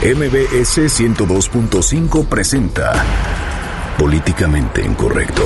MBS 102.5 presenta Políticamente Incorrecto.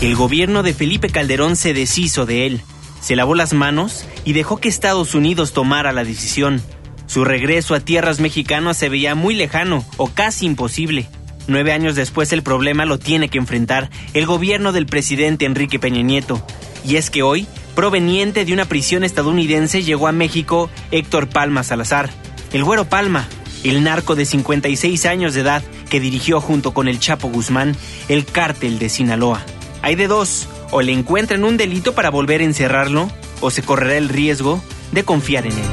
El gobierno de Felipe Calderón se deshizo de él, se lavó las manos y dejó que Estados Unidos tomara la decisión. Su regreso a tierras mexicanas se veía muy lejano o casi imposible. Nueve años después el problema lo tiene que enfrentar el gobierno del presidente Enrique Peña Nieto. Y es que hoy proveniente de una prisión estadounidense, llegó a México Héctor Palma Salazar, el güero Palma, el narco de 56 años de edad que dirigió junto con el Chapo Guzmán el cártel de Sinaloa. Hay de dos, o le encuentran un delito para volver a encerrarlo, o se correrá el riesgo de confiar en él.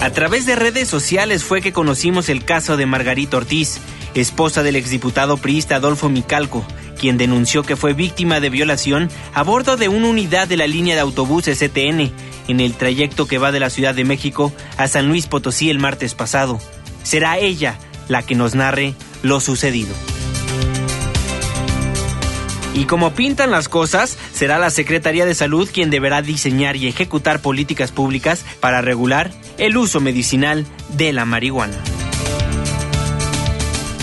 A través de redes sociales fue que conocimos el caso de Margarita Ortiz, esposa del exdiputado priista Adolfo Micalco, quien denunció que fue víctima de violación a bordo de una unidad de la línea de autobuses CTN en el trayecto que va de la Ciudad de México a San Luis Potosí el martes pasado. Será ella la que nos narre lo sucedido. Y como pintan las cosas, será la Secretaría de Salud quien deberá diseñar y ejecutar políticas públicas para regular el uso medicinal de la marihuana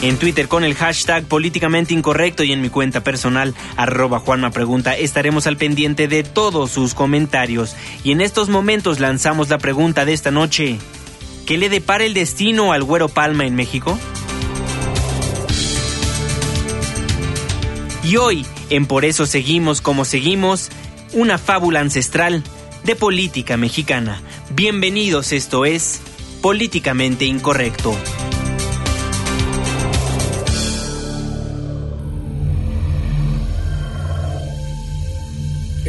en Twitter con el hashtag políticamente incorrecto y en mi cuenta personal arroba Juanma Pregunta estaremos al pendiente de todos sus comentarios. Y en estos momentos lanzamos la pregunta de esta noche. ¿Qué le depara el destino al Güero Palma en México? Y hoy, en Por eso seguimos como seguimos, una fábula ancestral de política mexicana. Bienvenidos, esto es Políticamente Incorrecto.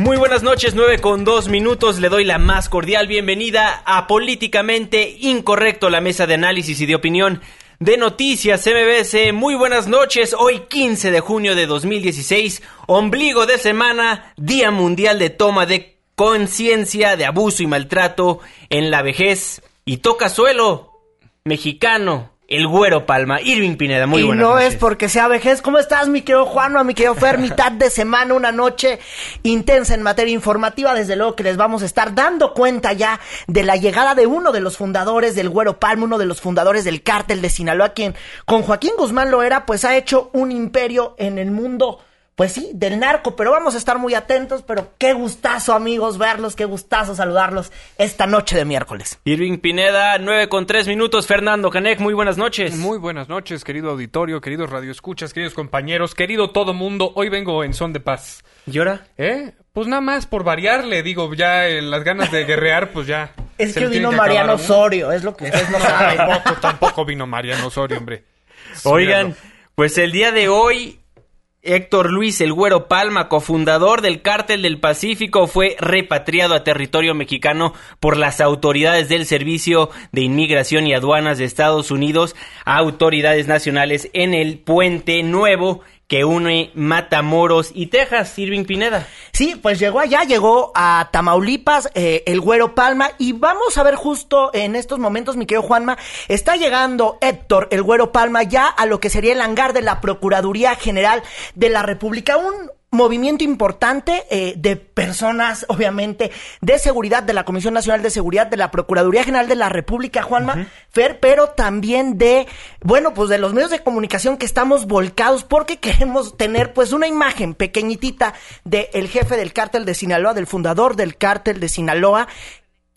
Muy buenas noches, 9 con 2 minutos. Le doy la más cordial bienvenida a Políticamente Incorrecto, la mesa de análisis y de opinión de Noticias MBS. Muy buenas noches. Hoy 15 de junio de 2016, ombligo de semana, Día Mundial de Toma de Conciencia de Abuso y Maltrato en la Vejez. Y toca suelo mexicano el Güero Palma. Irving Pineda, muy buenas Y no es porque sea vejez. ¿Cómo estás, mi querido Juanma, mi querido Fer? Mitad de semana, una noche intensa en materia informativa. Desde luego que les vamos a estar dando cuenta ya de la llegada de uno de los fundadores del Güero Palma, uno de los fundadores del cártel de Sinaloa, quien con Joaquín Guzmán Loera, pues ha hecho un imperio en el mundo pues sí, del narco, pero vamos a estar muy atentos, pero qué gustazo amigos verlos, qué gustazo saludarlos esta noche de miércoles. Irving Pineda, 9 con 3 minutos, Fernando Canek, muy buenas noches. Muy buenas noches, querido auditorio, queridos radioescuchas, queridos compañeros, querido todo mundo, hoy vengo en son de paz. ¿Y ahora? ¿Eh? Pues nada más por variarle, digo, ya las ganas de guerrear, pues ya. es que vino Mariano Osorio, es lo que ustedes no saben. tampoco, tampoco vino Mariano Osorio, hombre. Oigan, pues el día de hoy Héctor Luis El Güero Palma, cofundador del Cártel del Pacífico, fue repatriado a territorio mexicano por las autoridades del Servicio de Inmigración y Aduanas de Estados Unidos a autoridades nacionales en el Puente Nuevo que une Matamoros y Texas, Irving Pineda. Sí, pues llegó allá, llegó a Tamaulipas, eh, el Güero Palma, y vamos a ver justo en estos momentos, mi querido Juanma, está llegando Héctor, el Güero Palma, ya a lo que sería el hangar de la Procuraduría General de la República, un movimiento importante eh, de personas, obviamente, de seguridad, de la Comisión Nacional de Seguridad, de la Procuraduría General de la República, Juanma Fer, pero también de, bueno, pues de los medios de comunicación que estamos volcados porque queremos tener, pues, una imagen pequeñitita del jefe del cártel de Sinaloa, del fundador del cártel de Sinaloa,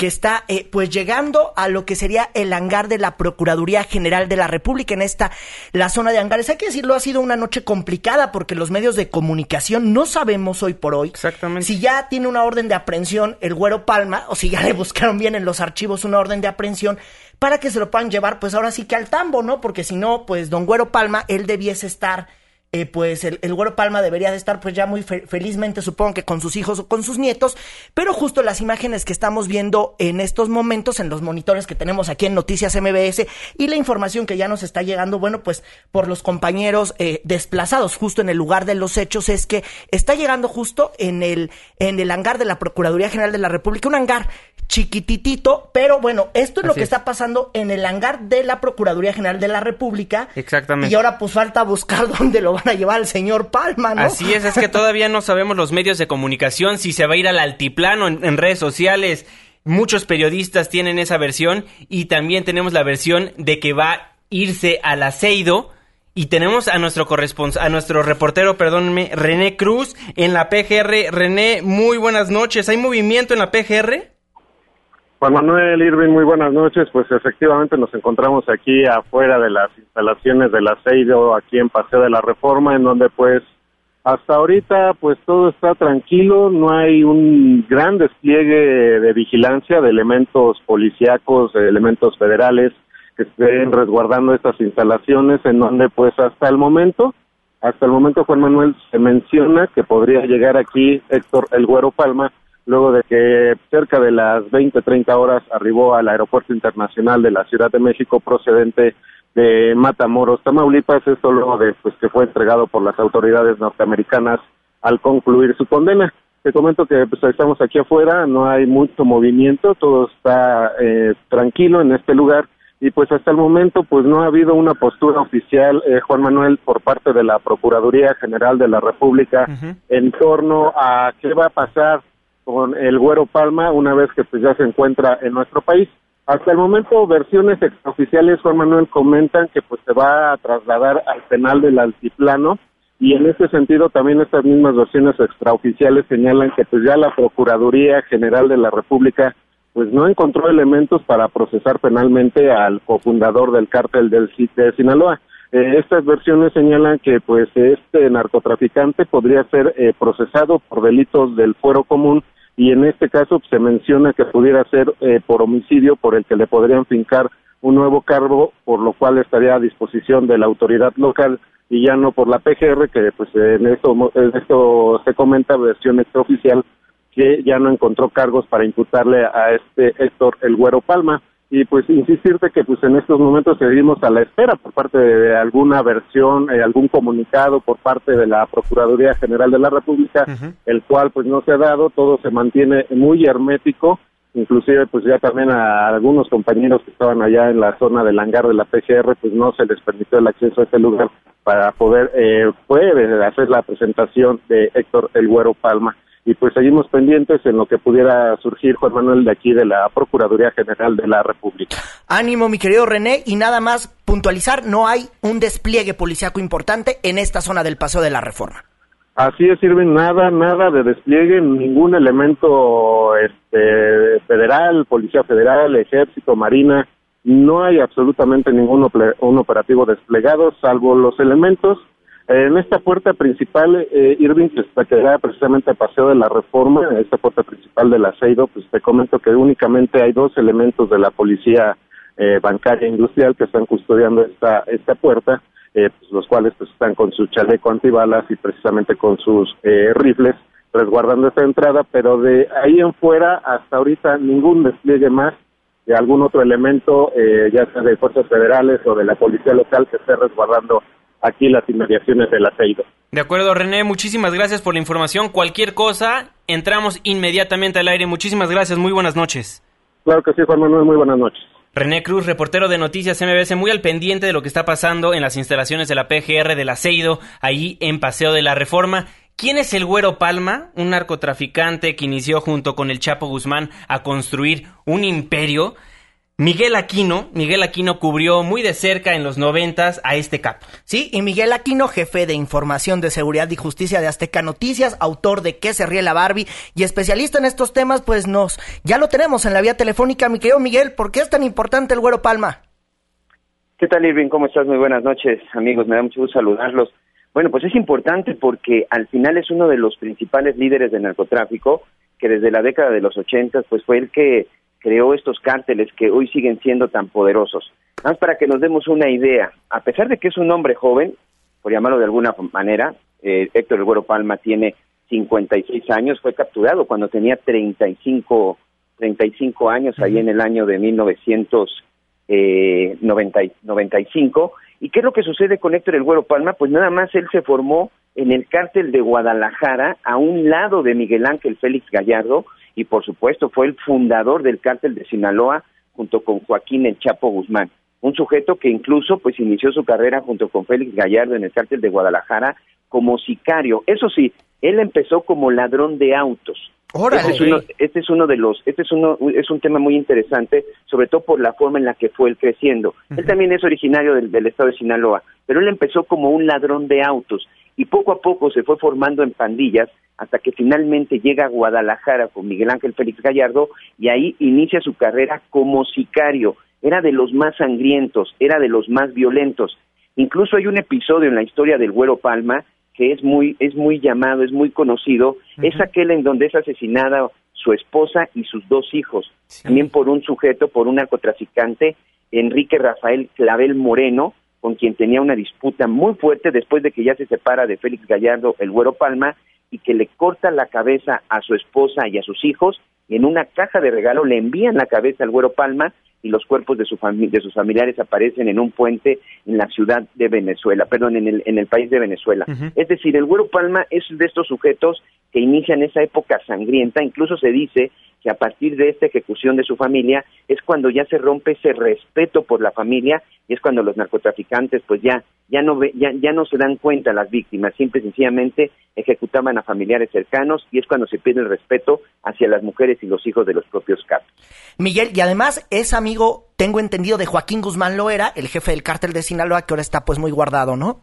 que está eh, pues llegando a lo que sería el hangar de la Procuraduría General de la República en esta la zona de hangares. Hay que decirlo, ha sido una noche complicada porque los medios de comunicación no sabemos hoy por hoy Exactamente. si ya tiene una orden de aprehensión el Güero Palma o si ya le buscaron bien en los archivos una orden de aprehensión para que se lo puedan llevar pues ahora sí que al tambo, ¿no? Porque si no, pues don Güero Palma él debiese estar eh, pues el, el, Güero Palma debería de estar pues ya muy felizmente, supongo que con sus hijos o con sus nietos, pero justo las imágenes que estamos viendo en estos momentos en los monitores que tenemos aquí en Noticias MBS y la información que ya nos está llegando, bueno, pues por los compañeros eh, desplazados justo en el lugar de los hechos es que está llegando justo en el, en el hangar de la Procuraduría General de la República, un hangar chiquititito, pero bueno, esto es lo que está pasando en el hangar de la Procuraduría General de la República. Exactamente. Y ahora pues falta buscar dónde lo van a llevar el señor Palma, ¿no? Así es, es que todavía no sabemos los medios de comunicación, si se va a ir al altiplano en, redes sociales. Muchos periodistas tienen esa versión y también tenemos la versión de que va a irse al aceido. Y tenemos a nuestro corresponsal, a nuestro reportero, perdónme, René Cruz en la PGR. René, muy buenas noches. ¿Hay movimiento en la PGR? Juan Manuel Irving, muy buenas noches. Pues efectivamente nos encontramos aquí afuera de las instalaciones del aceido, aquí en Paseo de la Reforma, en donde pues hasta ahorita pues todo está tranquilo, no hay un gran despliegue de vigilancia de elementos policíacos, de elementos federales que estén resguardando estas instalaciones, en donde pues hasta el momento, hasta el momento Juan Manuel se menciona que podría llegar aquí Héctor El Güero Palma, luego de que cerca de las 20, 30 horas arribó al Aeropuerto Internacional de la Ciudad de México procedente de Matamoros, Tamaulipas, esto luego de pues, que fue entregado por las autoridades norteamericanas al concluir su condena. Te comento que pues, estamos aquí afuera, no hay mucho movimiento, todo está eh, tranquilo en este lugar y pues hasta el momento pues no ha habido una postura oficial, eh, Juan Manuel, por parte de la Procuraduría General de la República en torno a qué va a pasar con el Güero Palma una vez que pues ya se encuentra en nuestro país. Hasta el momento, versiones extraoficiales, Juan Manuel, comentan que pues se va a trasladar al penal del altiplano y en ese sentido también estas mismas versiones extraoficiales señalan que pues ya la Procuraduría General de la República pues no encontró elementos para procesar penalmente al cofundador del cártel del de Sinaloa. Eh, estas versiones señalan que pues este narcotraficante podría ser eh, procesado por delitos del fuero común y en este caso se menciona que pudiera ser eh, por homicidio por el que le podrían fincar un nuevo cargo, por lo cual estaría a disposición de la autoridad local y ya no por la PGR, que pues en esto, en esto se comenta versión extraoficial que ya no encontró cargos para imputarle a este Héctor El Güero Palma y pues insistirte que pues en estos momentos seguimos a la espera por parte de alguna versión, eh, algún comunicado por parte de la Procuraduría General de la República, el cual pues no se ha dado, todo se mantiene muy hermético, inclusive pues ya también a algunos compañeros que estaban allá en la zona del hangar de la PGR pues no se les permitió el acceso a este lugar para poder eh, hacer la presentación de Héctor El Güero Palma y pues seguimos pendientes en lo que pudiera surgir, Juan Manuel, de aquí de la Procuraduría General de la República. Ánimo, mi querido René, y nada más puntualizar, no hay un despliegue policiaco importante en esta zona del Paseo de la Reforma. Así es, sirven nada, nada de despliegue, ningún elemento este, federal, Policía Federal, Ejército, Marina, no hay absolutamente ningún un operativo desplegado, salvo los elementos en esta puerta principal, eh, Irving, que está queda precisamente a Paseo de la Reforma, esta puerta principal del aceido, pues te comento que únicamente hay dos elementos de la policía eh, bancaria industrial que están custodiando esta, esta puerta, eh, pues los cuales pues están con su chaleco antibalas y precisamente con sus eh, rifles resguardando esta entrada, pero de ahí en fuera hasta ahorita ningún despliegue más de algún otro elemento, eh, ya sea de fuerzas federales o de la policía local que esté resguardando aquí las inmediaciones del aceido. De acuerdo, René, muchísimas gracias por la información. Cualquier cosa, entramos inmediatamente al aire. Muchísimas gracias, muy buenas noches. Claro que sí, Juan Manuel, muy buenas noches. René Cruz, reportero de Noticias MBS, muy al pendiente de lo que está pasando en las instalaciones de la PGR del Aceido, ahí en Paseo de la Reforma. ¿Quién es el Güero Palma? Un narcotraficante que inició junto con el Chapo Guzmán a construir un imperio. Miguel Aquino, Miguel Aquino cubrió muy de cerca en los noventas a este capo. Sí, y Miguel Aquino, jefe de información de seguridad y justicia de Azteca Noticias, autor de ¿Qué se ríe la Barbie? y especialista en estos temas, pues nos, ya lo tenemos en la vía telefónica, mi querido Miguel, ¿por qué es tan importante el Güero Palma? ¿Qué tal, Irving? ¿Cómo estás? Muy buenas noches, amigos, me da mucho gusto saludarlos. Bueno, pues es importante porque al final es uno de los principales líderes del narcotráfico, que desde la década de los ochentas, pues fue el que creó estos cárteles que hoy siguen siendo tan poderosos. Más para que nos demos una idea, a pesar de que es un hombre joven, por llamarlo de alguna manera. Eh, Héctor El Güero Palma tiene 56 años, fue capturado cuando tenía 35, 35 años, ahí en el año de 1995. Eh, ¿Y qué es lo que sucede con Héctor El Güero Palma? Pues nada más él se formó en el cártel de Guadalajara, a un lado de Miguel Ángel Félix Gallardo, y por supuesto fue el fundador del cártel de Sinaloa junto con Joaquín El Chapo Guzmán un sujeto que incluso pues inició su carrera junto con Félix Gallardo en el cártel de Guadalajara como sicario. Eso sí, él empezó como ladrón de autos. Este es, uno, este es uno de los, este es uno, es un tema muy interesante, sobre todo por la forma en la que fue él creciendo. Él también es originario del, del, estado de Sinaloa, pero él empezó como un ladrón de autos y poco a poco se fue formando en pandillas hasta que finalmente llega a Guadalajara con Miguel Ángel Félix Gallardo y ahí inicia su carrera como sicario era de los más sangrientos, era de los más violentos. Incluso hay un episodio en la historia del Güero Palma que es muy, es muy llamado, es muy conocido, es aquel en donde es asesinada su esposa y sus dos hijos, también por un sujeto, por un narcotraficante, Enrique Rafael Clavel Moreno, con quien tenía una disputa muy fuerte después de que ya se separa de Félix Gallardo, el Güero Palma, y que le corta la cabeza a su esposa y a sus hijos, y en una caja de regalo le envían la cabeza al Güero Palma, y los cuerpos de, su de sus familiares aparecen en un puente en la ciudad de Venezuela, perdón, en el, en el país de Venezuela. Es decir, el Güero Palma es de estos sujetos que inician esa época sangrienta, incluso se dice que a partir de esta ejecución de su familia es cuando ya se rompe ese respeto por la familia y es cuando los narcotraficantes pues ya ya no ya, ya no se dan cuenta las víctimas, simple y sencillamente ejecutaban a familiares cercanos y es cuando se pierde el respeto hacia las mujeres y los hijos de los propios capos. Miguel, y además es amigo, tengo entendido, de Joaquín Guzmán Loera, el jefe del cártel de Sinaloa, que ahora está pues muy guardado, ¿no?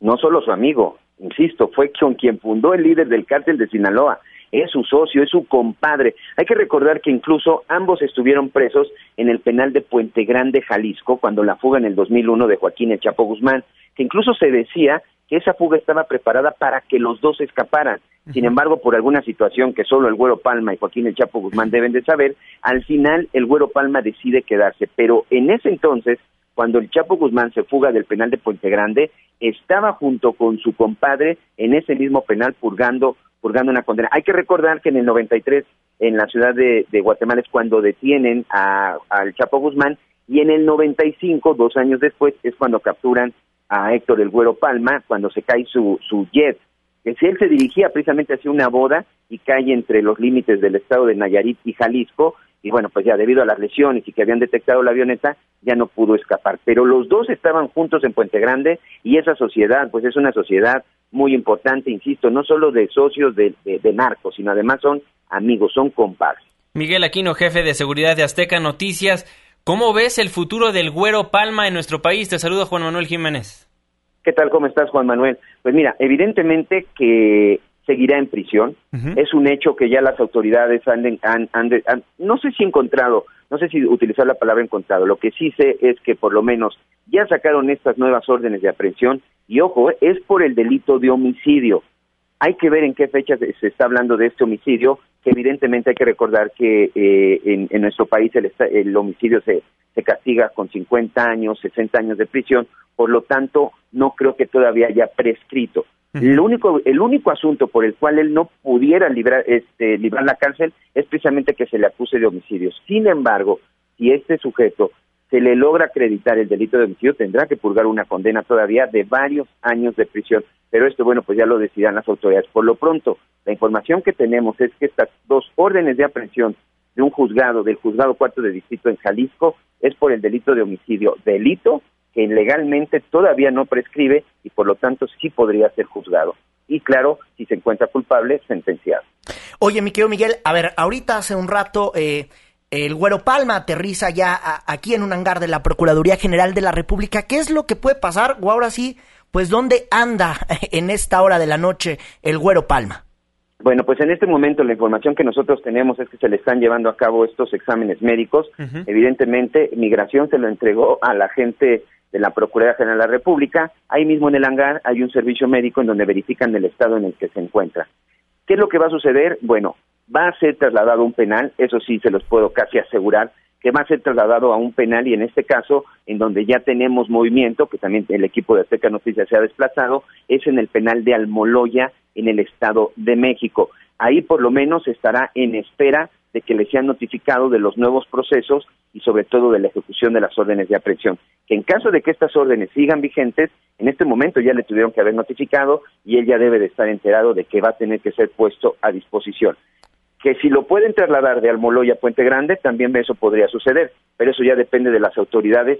No solo su amigo, insisto, fue con quien fundó el líder del cártel de Sinaloa es su socio, es su compadre. Hay que recordar que incluso ambos estuvieron presos en el penal de Puente Grande, Jalisco, cuando la fuga en el 2001 de Joaquín El Chapo Guzmán, que incluso se decía que esa fuga estaba preparada para que los dos escaparan. Sin embargo, por alguna situación que solo el Güero Palma y Joaquín El Chapo Guzmán deben de saber, al final el Güero Palma decide quedarse. Pero en ese entonces, cuando el Chapo Guzmán se fuga del penal de Puente Grande, estaba junto con su compadre en ese mismo penal purgando purgando una condena. Hay que recordar que en el 93 en la ciudad de, Guatemala es cuando detienen al Chapo Guzmán y en el 95, dos años después, es cuando capturan a Héctor el Güero Palma, cuando se cae su, su jet, si él se dirigía precisamente hacia una boda y cae entre los límites del estado de Nayarit y Jalisco, y bueno, pues ya debido a las lesiones y que habían detectado la avioneta, ya no pudo escapar. Pero los dos estaban juntos en Puente Grande y esa sociedad, pues es una sociedad muy importante, insisto, no solo de socios de, narcos, sino además son amigos, son compadres. Miguel Aquino, jefe de seguridad de Azteca Noticias. ¿Cómo ves el futuro del Güero Palma en nuestro país? Te saludo Juan Manuel Jiménez. ¿Qué tal? ¿Cómo estás, Juan Manuel? Pues mira, evidentemente que seguirá en prisión. Es un hecho que ya las autoridades han, han, no sé si encontrado, no sé si utilizar la palabra encontrado, lo que sí sé es que por lo menos ya sacaron estas nuevas órdenes de aprehensión y ojo, es por el delito de homicidio. Hay que ver en qué fecha se está hablando de este homicidio, que evidentemente hay que recordar que eh, en, nuestro país el, el homicidio se, se castiga con 50 años, 60 años de prisión, por lo tanto no creo que todavía haya prescrito. El único, el único asunto por el cual él no pudiera librar, este, librar la cárcel es precisamente que se le acuse de homicidio. Sin embargo, si este sujeto se le logra acreditar el delito de homicidio, tendrá que purgar una condena todavía de varios años de prisión. Pero esto, bueno, pues ya lo decidirán las autoridades. Por lo pronto, la información que tenemos es que estas dos órdenes de aprehensión de un juzgado, del juzgado cuarto de distrito en Jalisco, es por el delito de homicidio. Delito que legalmente todavía no prescribe y por lo tanto sí podría ser juzgado. Y claro, si se encuentra culpable, sentenciado. Oye, mi querido Miguel, a ver, ahorita hace un rato eh, el Güero Palma aterriza ya aquí en un hangar de la Procuraduría General de la República. ¿Qué es lo que puede pasar? O ahora sí, pues ¿dónde anda en esta hora de la noche el Güero Palma? Bueno, pues en este momento la información que nosotros tenemos es que se le están llevando a cabo estos exámenes médicos. Evidentemente, Migración se lo entregó a la gente de la Procuraduría General de la República. Ahí mismo en el hangar hay un servicio médico en donde verifican el estado en el que se encuentra. ¿Qué es lo que va a suceder? Bueno, va a ser trasladado a un penal, eso sí se los puedo casi asegurar, que va a ser trasladado a un penal y en este caso, en donde ya tenemos movimiento, que también el equipo de Azteca Noticias se ha desplazado, es en el penal de Almoloya, en el Estado de México. Ahí por lo menos estará en espera de que le sean notificado de los nuevos procesos y sobre todo de la ejecución de las órdenes de aprehensión. Que en caso de que estas órdenes sigan vigentes, en este momento ya le tuvieron que haber notificado y él ya debe de estar enterado de que va a tener que ser puesto a disposición que si lo pueden trasladar de Almoloya a Puente Grande, también eso podría suceder, pero eso ya depende de las autoridades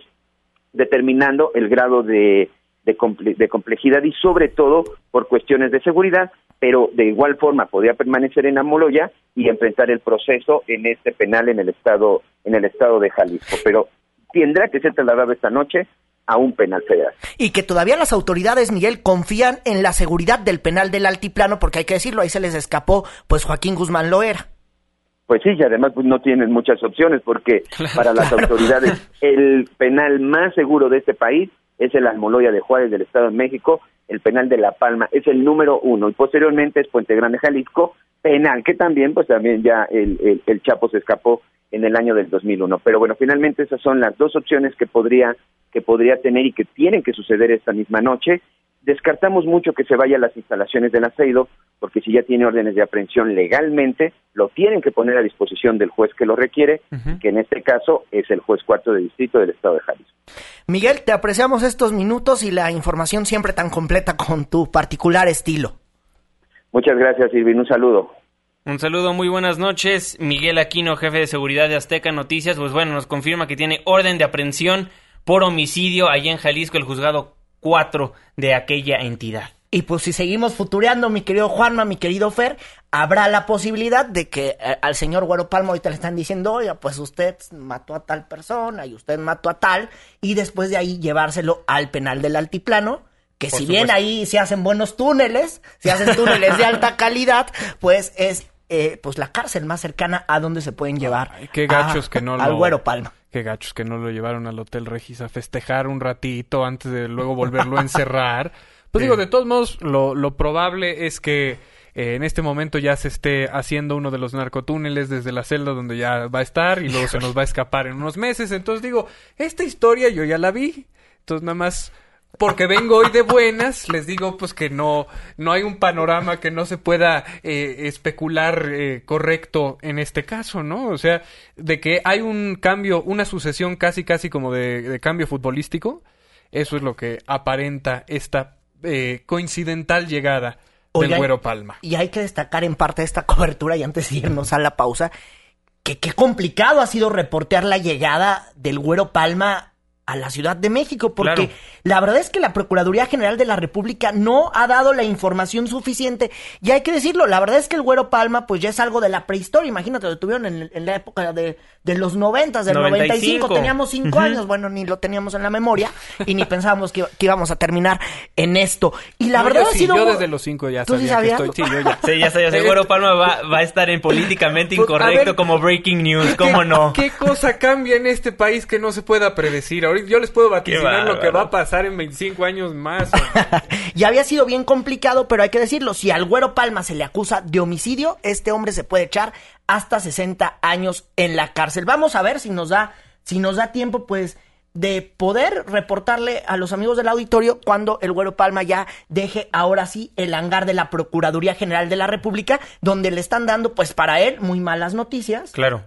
determinando el grado de, de, complejidad y sobre todo por cuestiones de seguridad, pero de igual forma podría permanecer en Almoloya y enfrentar el proceso en este penal en el estado en el estado de Jalisco, pero tendrá que ser trasladado esta noche a un penal federal. Y que todavía las autoridades, Miguel, confían en la seguridad del penal del altiplano, porque hay que decirlo, ahí se les escapó, pues Joaquín Guzmán Loera. Pues sí, y además pues, no tienen muchas opciones, porque para las autoridades el penal más seguro de este país es el Almoloya de Juárez del Estado de México, el penal de La Palma es el número uno, y posteriormente es Puente Grande, Jalisco, penal, que también, pues también ya el, el Chapo se escapó en el año del 2001. Pero bueno, finalmente esas son las dos opciones que podría que podría tener y que tienen que suceder esta misma noche. Descartamos mucho que se vaya a las instalaciones del aceido, porque si ya tiene órdenes de aprehensión legalmente, lo tienen que poner a disposición del juez que lo requiere, que en este caso es el juez cuarto de distrito del estado de Jalisco. Miguel, te apreciamos estos minutos y la información siempre tan completa con tu particular estilo. Muchas gracias, Irvin. Un saludo. Un saludo, muy buenas noches. Miguel Aquino, jefe de seguridad de Azteca Noticias, pues bueno, nos confirma que tiene orden de aprehensión por homicidio allá en Jalisco, el juzgado 4 de aquella entidad. Y pues si seguimos futureando, mi querido Juanma, mi querido Fer, habrá la posibilidad de que eh, al señor Güero Palma ahorita le están diciendo, oiga, pues usted mató a tal persona y usted mató a tal, y después de ahí llevárselo al penal del altiplano, que si bien ahí se hacen buenos túneles, se hacen túneles de alta calidad, pues es eh, pues la cárcel más cercana a donde se pueden llevar qué gachos que no al Güero Palma. Qué gachos que no lo llevaron al Hotel Regis a festejar un ratito antes de luego volverlo a encerrar. Pues digo, de todos modos, lo, lo probable es que eh, en este momento ya se esté haciendo uno de los narcotúneles desde la celda donde ya va a estar y luego se nos va a escapar en unos meses. Entonces digo, esta historia yo ya la vi. Entonces nada más porque vengo hoy de buenas, les digo pues que no, no hay un panorama que no se pueda eh, especular eh, correcto en este caso, ¿no? O sea, de que hay un cambio, una sucesión casi casi como de, cambio futbolístico, eso es lo que aparenta esta eh, coincidental llegada del Güero Palma. Y hay que destacar en parte de esta cobertura, y antes de irnos a la pausa, que qué complicado ha sido reportear la llegada del Güero Palma a la Ciudad de México, porque la verdad es que la Procuraduría General de la República no ha dado la información suficiente. Y hay que decirlo, la verdad es que el Güero Palma, pues ya es algo de la prehistoria. Imagínate, lo tuvieron en, la época de, de los noventas, del 95. Teníamos cinco años, bueno, ni lo teníamos en la memoria y ni pensábamos que, íbamos a terminar en esto. Y la verdad ha sido. Yo desde los cinco ya sabía que estoy. Sí, yo ya. sí, ya sabía. El Güero Palma va, va, a estar en políticamente pues, incorrecto como breaking news, ¿cómo no? ¿Qué cosa cambia en este país que no se pueda predecir? Yo les puedo vaticinar lo que va a pasar en 25 años más. ya había sido bien complicado, pero hay que decirlo, si al Güero Palma se le acusa de homicidio, este hombre se puede echar hasta 60 años en la cárcel. Vamos a ver si nos da si nos da tiempo pues de poder reportarle a los amigos del auditorio cuando el Güero Palma ya deje ahora sí el hangar de la Procuraduría General de la República, donde le están dando, pues para él, muy malas noticias. Claro.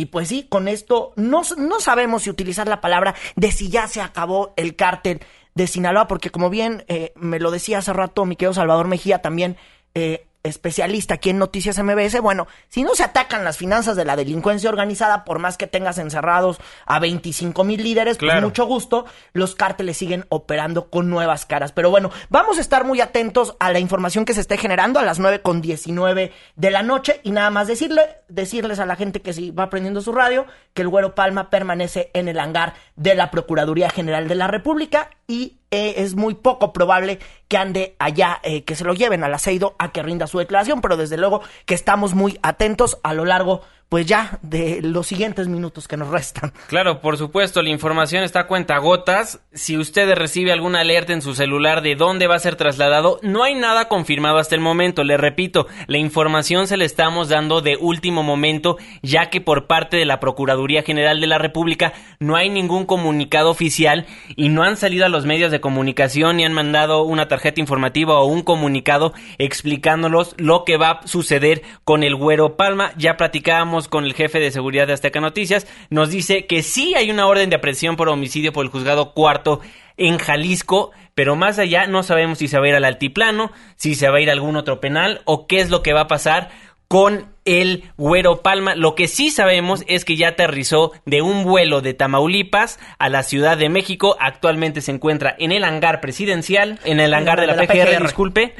Y pues sí, con esto no, no sabemos si utilizar la palabra de si ya se acabó el cártel de Sinaloa, porque como bien eh, me lo decía hace rato mi querido Salvador Mejía, también eh, especialista aquí en Noticias MBS, bueno, si no se atacan las finanzas de la delincuencia organizada, por más que tengas encerrados a 25 mil líderes, pues mucho gusto, los cárteles siguen operando con nuevas caras. Pero bueno, vamos a estar muy atentos a la información que se esté generando a las 9 con 19 de la noche y nada más decirle, decirles a la gente que si va prendiendo su radio, que el Güero Palma permanece en el hangar de la Procuraduría General de la República y eh, es muy poco probable que ande allá, eh, que se lo lleven al aceido a que rinda su declaración, pero desde luego que estamos muy atentos a lo largo pues ya, de los siguientes minutos que nos restan. Claro, por supuesto, la información está a cuenta gotas. Si usted recibe alguna alerta en su celular de dónde va a ser trasladado, no hay nada confirmado hasta el momento. Le repito, la información se le estamos dando de último momento, ya que por parte de la Procuraduría General de la República no hay ningún comunicado oficial y no han salido a los medios de comunicación ni han mandado una tarjeta informativa o un comunicado explicándolos lo que va a suceder con el Güero Palma. Ya platicábamos con el jefe de seguridad de Azteca Noticias, nos dice que sí hay una orden de aprehensión por homicidio por el juzgado cuarto en Jalisco, pero más allá no sabemos si se va a ir al altiplano, si se va a ir a algún otro penal o qué es lo que va a pasar con el Güero Palma. Lo que sí sabemos es que ya aterrizó de un vuelo de Tamaulipas a la Ciudad de México. Actualmente se encuentra en el hangar presidencial, en el hangar de la, PGR, disculpe.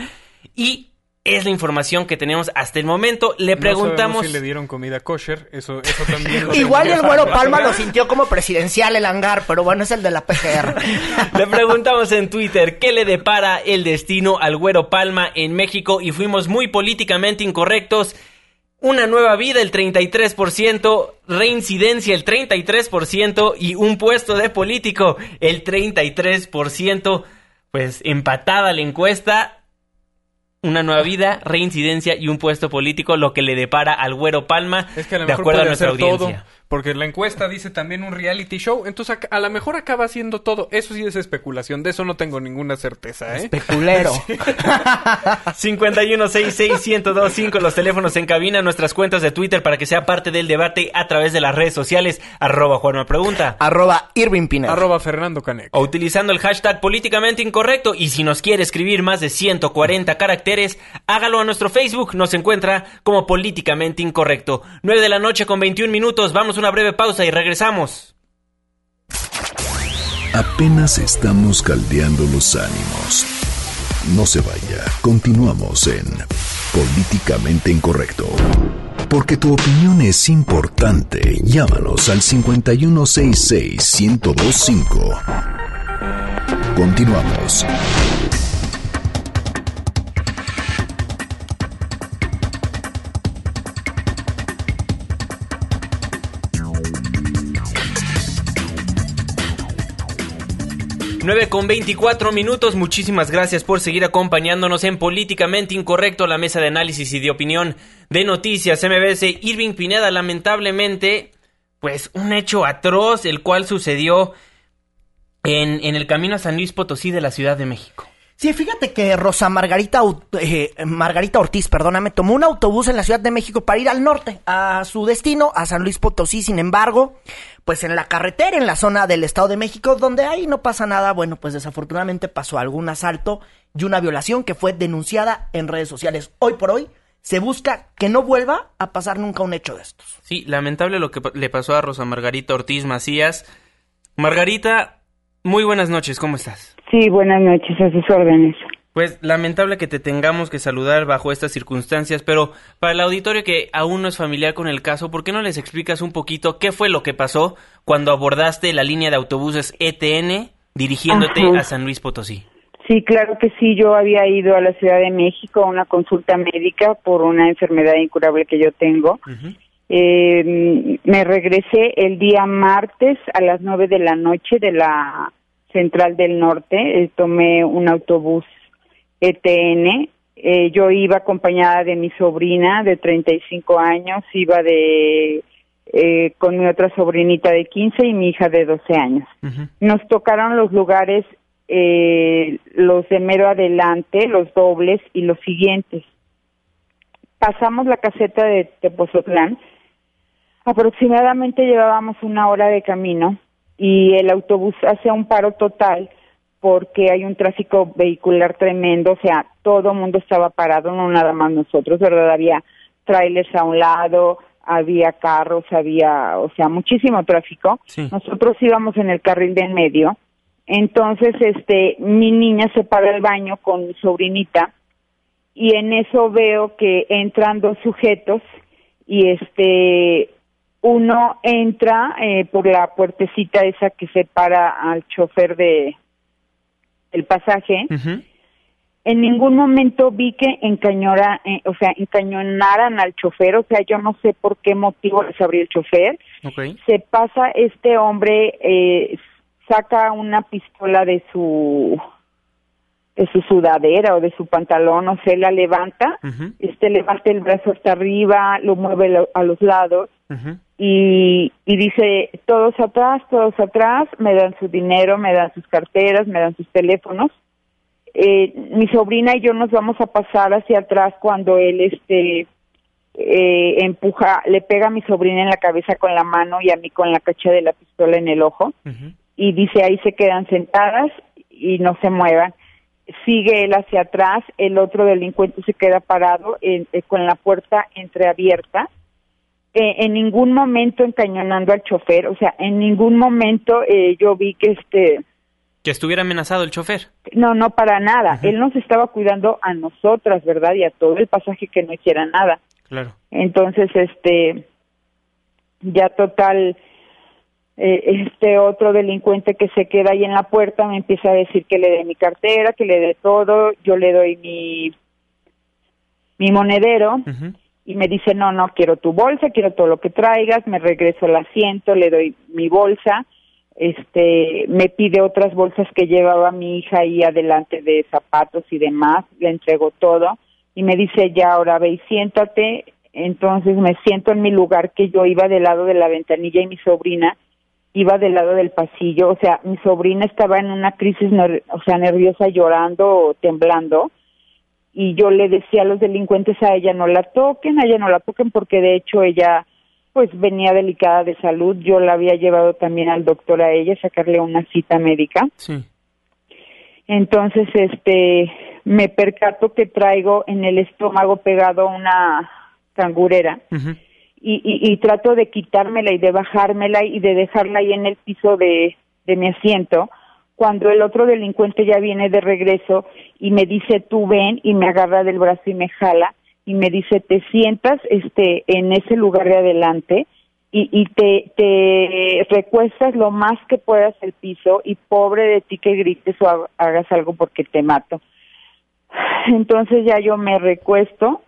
Y es la información que tenemos hasta el momento. Le preguntamos. si le dieron comida kosher. Eso, eso también. Igual el güero Palma lo sintió como presidencial el hangar, pero bueno, es el de la PGR. le preguntamos en Twitter qué le depara el destino al güero Palma en México y fuimos muy políticamente incorrectos. Una nueva vida el 33%, reincidencia el 33% y un puesto de político el 33%. Pues empatada la encuesta, una nueva vida, reincidencia y un puesto político, lo que le depara al Güero Palma, de acuerdo a nuestra audiencia. Porque la encuesta dice también un reality show, entonces a, a lo mejor acaba haciendo todo. Eso sí es especulación, de eso no tengo ninguna certeza, ¿eh? Especulero. 5166125 los teléfonos en cabina, nuestras cuentas de Twitter para que sea parte del debate a través de las redes sociales, arroba Juanma Pregunta. Arroba Irving Pineda. Arroba Fernando Canek. O utilizando el hashtag políticamente incorrecto. Y si nos quiere escribir más de 140 caracteres, hágalo a nuestro Facebook, nos encuentra como políticamente incorrecto. 9 de la noche con 21 minutos, vamos una breve pausa y regresamos. Apenas estamos caldeando los ánimos. No se vaya, continuamos en Políticamente Incorrecto. Porque tu opinión es importante, llámanos al 5166-1025. Continuamos. 9 con 24 minutos. Muchísimas gracias por seguir acompañándonos en Políticamente Incorrecto, la mesa de análisis y de opinión de noticias MBS. Irving Pineda, lamentablemente, pues un hecho atroz, el cual sucedió en, en el camino a San Luis Potosí de la Ciudad de México. Sí, fíjate que Rosa Margarita, eh, Margarita Ortiz, perdóname, tomó un autobús en la Ciudad de México para ir al norte, a su destino, a San Luis Potosí. Sin embargo, pues en la carretera, en la zona del Estado de México, donde ahí no pasa nada, bueno, pues desafortunadamente pasó algún asalto y una violación que fue denunciada en redes sociales. Hoy por hoy se busca que no vuelva a pasar nunca un hecho de estos. Sí, lamentable lo que le pasó a Rosa Margarita Ortiz Macías. Margarita, muy buenas noches, ¿cómo estás? Sí, buenas noches, a sus órdenes. Pues lamentable que te tengamos que saludar bajo estas circunstancias, pero para el auditorio que aún no es familiar con el caso, ¿por qué no les explicas un poquito qué fue lo que pasó cuando abordaste la línea de autobuses ETN dirigiéndote a San Luis Potosí? Sí, claro que sí. Yo había ido a la Ciudad de México a una consulta médica por una enfermedad incurable que yo tengo. eh, me regresé el día martes a las nueve de la noche de la Central del Norte, eh, tomé un autobús ETN, eh, yo iba acompañada de mi sobrina de 35 años, iba de eh, con mi otra sobrinita de 15 y mi hija de 12 años. Nos tocaron los lugares, eh, los de mero adelante, los dobles y los siguientes. Pasamos la caseta de Tepozotlán, aproximadamente llevábamos una hora de camino y el autobús hace un paro total porque hay un tráfico vehicular tremendo, o sea, todo el mundo estaba parado, no nada más nosotros, ¿verdad? Había trailers a un lado, había carros, había, o sea, muchísimo tráfico. Nosotros íbamos en el carril de en medio. Entonces, este, mi niña se para al baño con mi sobrinita y en eso veo que entran dos sujetos y este uno entra eh, por la puertecita esa que separa al chofer de el pasaje en ningún momento vi que encañora, eh, o sea, encañonaran al chofer, o sea, yo no sé por qué motivo les abrió el chofer. Se pasa este hombre, eh, saca una pistola de su de su sudadera o de su pantalón, o sea, la levanta, este levanta el brazo hasta arriba, lo mueve a los lados y, y dice, todos atrás, todos atrás, me dan su dinero, me dan sus carteras, me dan sus teléfonos eh, mi sobrina y yo nos vamos a pasar hacia atrás cuando él este eh, empuja, le pega a mi sobrina en la cabeza con la mano y a mí con la cacha de la pistola en el ojo y dice ahí se quedan sentadas y no se muevan. Sigue él hacia atrás, el otro delincuente se queda parado eh, con la puerta entreabierta. En ningún momento encañonando al chofer, o sea, en ningún momento yo vi que este que estuviera amenazado el chofer. No, no para nada. Él nos estaba cuidando a nosotras, ¿verdad? Y a todo el pasaje que no hiciera nada. Claro. Entonces, este, ya total, eh, este otro delincuente que se queda ahí en la puerta me empieza a decir que le dé mi cartera, que le dé todo. Yo le doy mi, mi monedero. Y me dice, no, no, quiero tu bolsa, quiero todo lo que traigas, me regreso al asiento, le doy mi bolsa, este me pide otras bolsas que llevaba mi hija ahí adelante de zapatos y demás, le entrego todo y me dice ya ahora ve y siéntate, entonces me siento en mi lugar que yo iba del lado de la ventanilla y mi sobrina iba del lado del pasillo, o sea, mi sobrina estaba en una crisis, o sea, nerviosa, llorando temblando, y yo le decía a los delincuentes a ella no la toquen, a ella no la toquen porque de hecho ella pues venía delicada de salud. Yo la había llevado también al doctor a ella, sacarle una cita médica. Sí. Entonces, este, me percato que traigo en el estómago pegado una cangurera. y, y, trato de quitármela y de bajármela y de dejarla ahí en el piso de, de mi asiento cuando el otro delincuente ya viene de regreso y me dice tú ven y me agarra del brazo y me jala y me dice te sientas este en ese lugar de adelante y, y te, te recuestas lo más que puedas el piso y pobre de ti que grites o hagas algo porque te mato. Entonces ya yo me recuesto,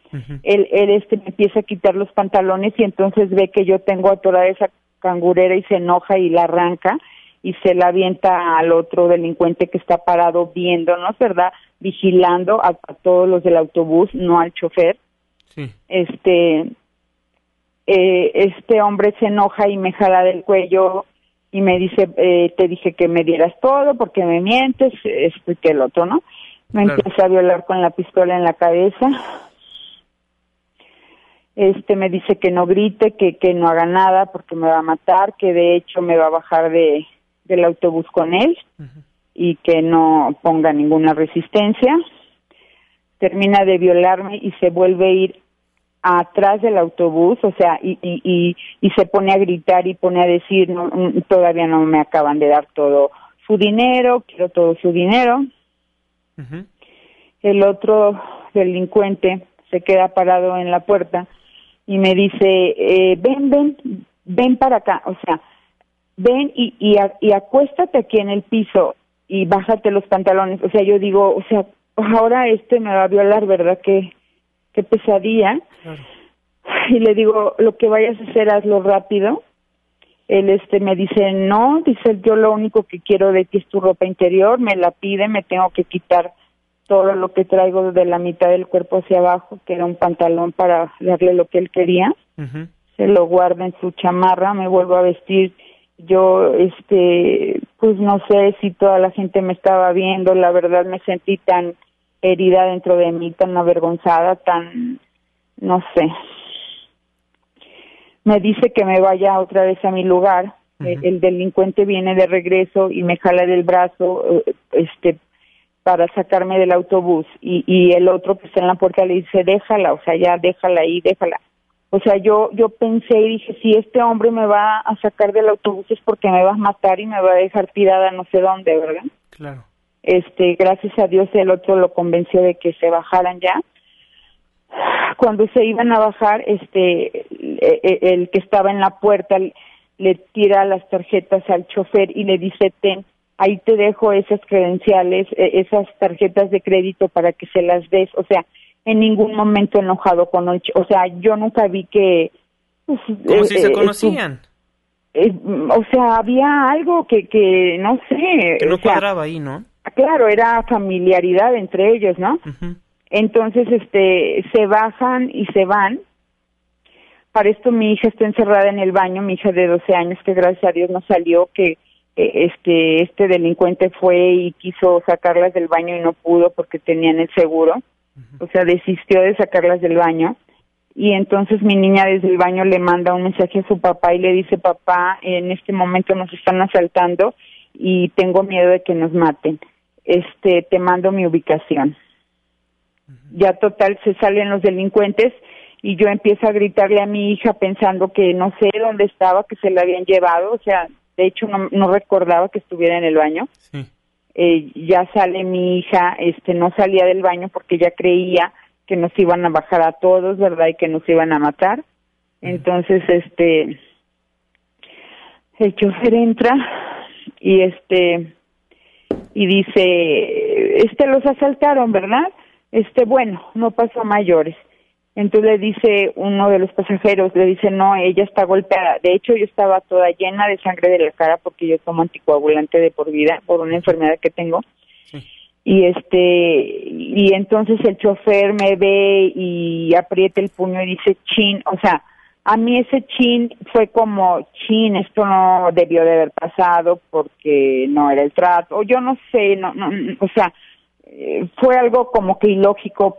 él, él este me empieza a quitar los pantalones y entonces ve que yo tengo atorada esa cangurera y se enoja y la arranca y se la avienta al otro delincuente que está parado viéndonos, ¿verdad? Vigilando a todos los del autobús, no al chofer. Este, eh, este hombre se enoja y me jala del cuello y me dice, eh, te dije que me dieras todo porque me mientes, esto y que el otro, ¿no? Me empieza a violar con la pistola en la cabeza. Este me dice que no grite, que, que no haga nada porque me va a matar, que de hecho me va a bajar de, del autobús con él y que no ponga ninguna resistencia. Termina de violarme y se vuelve a ir atrás del autobús, o sea, y, y, y, se pone a gritar y pone a decir, no, mm, todavía no me acaban de dar todo su dinero, quiero todo su dinero. El otro delincuente se queda parado en la puerta y me dice, eh, ven, ven, ven para acá, o sea, ven y, y, y acuéstate aquí en el piso y bájate los pantalones. O sea, yo digo, o sea, ahora este me va a violar, ¿verdad? Que qué pesadilla. Y le digo, lo que vayas a hacer, hazlo rápido. Él este me dice, no, dice, yo lo único que quiero de ti es tu ropa interior, me la pide, me tengo que quitar todo lo que traigo de la mitad del cuerpo hacia abajo, que era un pantalón para darle lo que él quería. Se lo guarda en su chamarra, me vuelvo a vestir. Yo, este, pues no sé si toda la gente me estaba viendo, la verdad me sentí tan herida dentro de mí, tan avergonzada, tan, no sé. Me dice que me vaya otra vez a mi lugar. el, delincuente viene de regreso y me jala del brazo, eh, este, para sacarme del autobús y, y el otro que está en la puerta le dice déjala, o sea ya déjala ahí, déjala. O sea, yo yo pensé y dije, si este hombre me va a sacar del autobús es porque me va a matar y me va a dejar tirada no sé dónde, ¿verdad? Claro. Este gracias a Dios el otro lo convenció de que se bajaran ya. Cuando se iban a bajar este e, e, el que estaba en la puerta le tira las tarjetas al chofer y le dice ten ahí te dejo esas credenciales, e, esas tarjetas de crédito para que se las des, o sea, en ningún momento enojado con el, o sea, yo nunca vi que... Pues, Como si se eh, conocían. o sea, había algo que, que no sé. Que no cuadraba ahí, ¿no? Claro, era familiaridad entre ellos, ¿no? Entonces, este, se bajan y se van. Para esto mi hija está encerrada en el baño, mi hija de 12 años, que gracias a Dios no salió, que eh, este, este delincuente fue y quiso sacarlas del baño y no pudo porque tenían el seguro. O sea, desistió de sacarlas del baño. Y entonces mi niña desde el baño le manda un mensaje a su papá y le dice, papá, en este momento nos están asaltando y tengo miedo de que nos maten. Este, te mando mi ubicación. Ya total se salen los delincuentes y yo empiezo a gritarle a mi hija pensando que no sé dónde estaba, que se la habían llevado, o sea, de hecho no, no recordaba que estuviera en el baño. Eh, ya sale mi hija, este, no salía del baño porque ya creía que nos iban a bajar a todos, ¿verdad? Y que nos iban a matar. Entonces, este, el chofer entra y este, y dice, este los asaltaron, ¿verdad? Este, bueno, no pasó a mayores. Entonces le dice uno de los pasajeros, le dice, no, ella está golpeada. De hecho, yo estaba toda llena de sangre de la cara porque yo tomo anticoagulante de por vida, por una enfermedad que tengo. Y este, y entonces el chofer me ve y aprieta el puño y dice, chin, o sea, a mí ese chin fue como, chin, esto no debió de haber pasado porque no era el trato, o yo no sé, no, no, o sea, eh, fue algo como que ilógico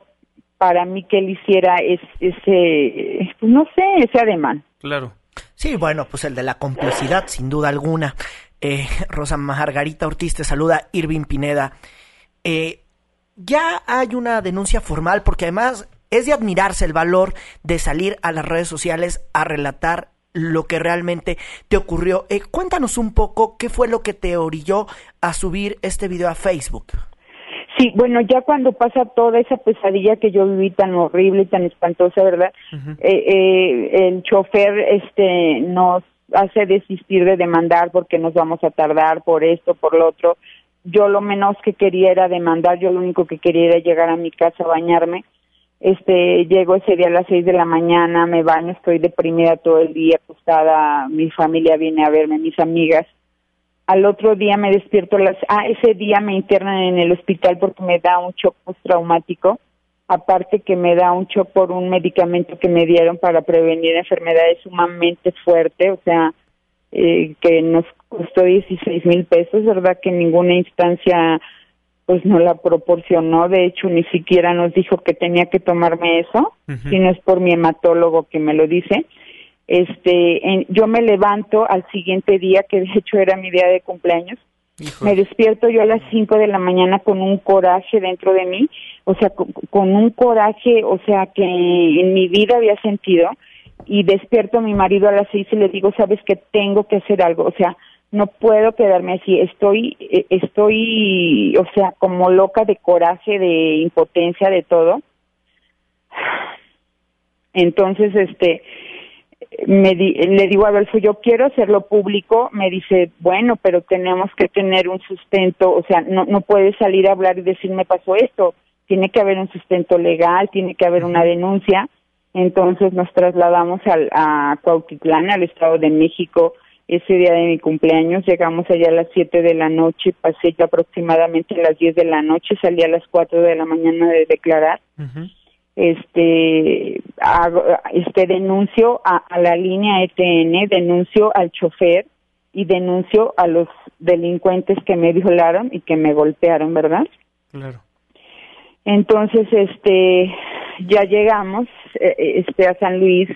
para mí que él hiciera ese, pues no sé, ese ademán. Claro. Sí, bueno, pues el de la complicidad, sin duda alguna. Eh, Rosa Margarita Ortiz te saluda, Irving Pineda. Eh, ya hay una denuncia formal porque además es de admirarse el valor de salir a las redes sociales a relatar lo que realmente te ocurrió. Eh, cuéntanos un poco qué fue lo que te orilló a subir este video a Facebook. Sí, bueno, ya cuando pasa toda esa pesadilla que yo viví tan horrible y tan espantosa, ¿verdad? Eh, eh, el chofer este nos hace desistir de demandar porque nos vamos a tardar por esto, por lo otro. Yo lo menos que quería era demandar, yo lo único que quería era llegar a mi casa a bañarme. Este, llego ese día a las seis de la mañana, me baño, estoy deprimida todo el día, acostada, mi familia viene a verme, mis amigas al otro día me despierto las ah ese día me internan en el hospital porque me da un shock postraumático. Aparte que me da un shock por un medicamento que me dieron para prevenir enfermedades sumamente fuerte o sea eh, que nos costó 16 mil pesos verdad que ninguna instancia pues no la proporcionó. De hecho ni siquiera nos dijo que tenía que tomarme eso si no es por mi hematólogo que me lo dice este yo me levanto al siguiente día que de hecho era mi día de cumpleaños me despierto yo a las 5 de la mañana con un coraje dentro de mí o sea con, un coraje o sea que en mi vida había sentido y despierto a mi marido a las seis y le digo sabes que tengo que hacer algo o sea no puedo quedarme así estoy eh, estoy o sea como loca de coraje de impotencia de todo. Entonces este me le digo a Adolfo, yo quiero hacerlo público, me dice, bueno, pero tenemos que tener un sustento, o sea, no, no puedes salir a hablar y decir, me pasó esto, tiene que haber un sustento legal, tiene que haber una denuncia, entonces nos trasladamos al, a Cuautitlán, al Estado de México, ese día de mi cumpleaños, llegamos allá a las 7 de la noche, pasé yo aproximadamente a las 10 de la noche, salí a las 4 de la mañana de declarar este este denuncio a, la línea ETN, denuncio al chofer y denuncio a los delincuentes que me violaron y que me golpearon, ¿verdad? Claro. Entonces, este, ya llegamos, eh, este, a San Luis,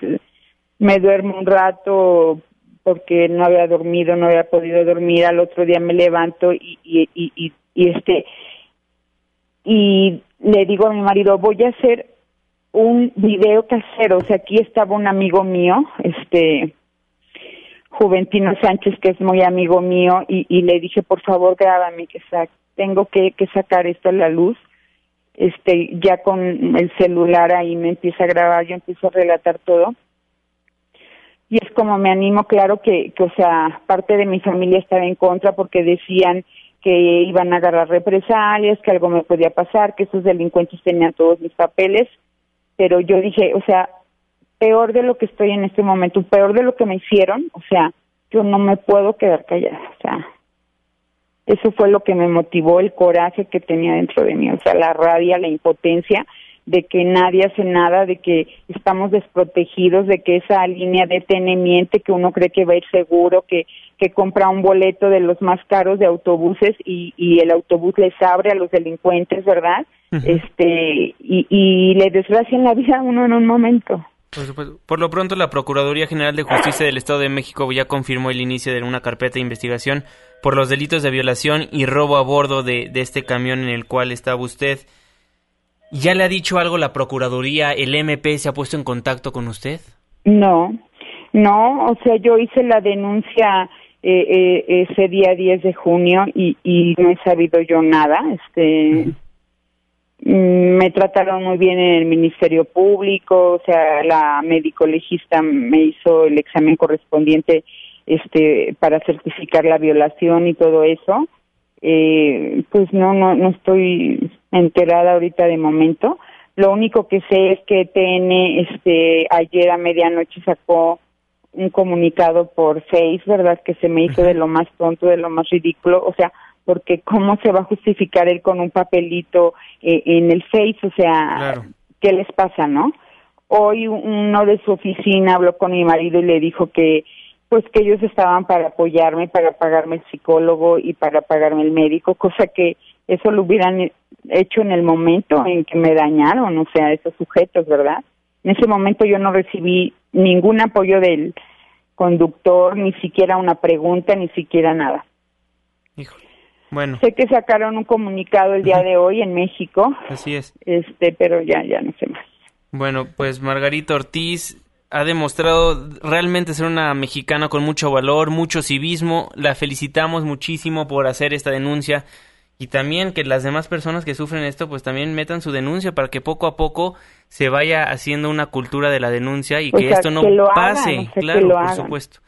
me duermo un rato porque no había dormido, no había podido dormir, al otro día me levanto y, y, y, y este, y le digo a mi marido, voy a hacer un video casero, o sea, aquí estaba un amigo mío, este Juventino Sánchez, que es muy amigo mío, y, le dije, por favor, grábame, que tengo que, que sacar esto a la luz. Este, ya con el celular ahí me empieza a grabar, yo empiezo a relatar todo. Y es como me animo, claro que, que, o sea, parte de mi familia estaba en contra porque decían que iban a agarrar represalias, que algo me podía pasar, que esos delincuentes tenían todos mis papeles, pero yo dije, o sea, peor de lo que estoy en este momento, peor de lo que me hicieron, o sea, yo no me puedo quedar callada, o sea, eso fue lo que me motivó el coraje que tenía dentro de mí, o sea, la rabia, la impotencia de que nadie hace nada, de que estamos desprotegidos, de que esa línea de tenemiente que uno cree que va a ir seguro, que, que compra un boleto de los más caros de autobuses y, y el autobús les abre a los delincuentes, ¿verdad? Este, y, y le desgracian la vida a uno en un momento. Por lo pronto, la Procuraduría General de Justicia del Estado de México ya confirmó el inicio de una carpeta de investigación por los delitos de violación y robo a bordo de, de este camión en el cual estaba usted. ¿Ya le ha dicho algo la Procuraduría? ¿El MP se ha puesto en contacto con usted? No, no, o sea, yo hice la denuncia eh, eh, ese día 10 de junio y, y no he sabido yo nada. Este, mm, me trataron muy bien en el Ministerio Público, o sea, la médico legista me hizo el examen correspondiente este para certificar la violación y todo eso eh, pues no, no, no estoy enterada ahorita de momento. Lo único que sé es que TN este, ayer a medianoche sacó un comunicado por Face, ¿verdad? Que se me hizo de lo más tonto, de lo más ridículo. O sea, porque ¿cómo se va a justificar él con un papelito eh, en el Face? O sea, ¿qué les pasa, no? Hoy uno de su oficina habló con mi marido y le dijo que pues que ellos estaban para apoyarme, para pagarme el psicólogo y para pagarme el médico, cosa que eso lo hubieran hecho en el momento en que me dañaron, o sea, esos sujetos, ¿verdad? En ese momento yo no recibí ningún apoyo del conductor, ni siquiera una pregunta, ni siquiera nada. Bueno. Sé que sacaron un comunicado el día de hoy en México. Así es. Este, pero ya, ya no sé más. Bueno, pues Margarita Ortiz, ha demostrado realmente ser una mexicana con mucho valor, mucho civismo. La felicitamos muchísimo por hacer esta denuncia y también que las demás personas que sufren esto pues también metan su denuncia para que poco a poco se vaya haciendo una cultura de la denuncia y que esto no pase, claro, por supuesto.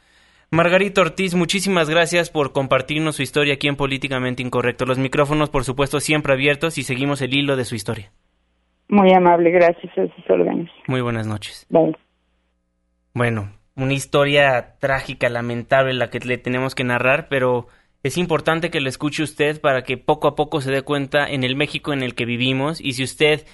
Margarita Ortiz, muchísimas gracias por compartirnos su historia aquí en Políticamente Incorrecto. Los micrófonos, por supuesto, siempre abiertos y seguimos el hilo de su historia. Muy amable, gracias a sus órdenes. Muy buenas noches. Bye. Bueno, una historia trágica, lamentable la que le tenemos que narrar, pero es importante que lo escuche usted para que poco a poco se dé cuenta en el México en el que vivimos y si usted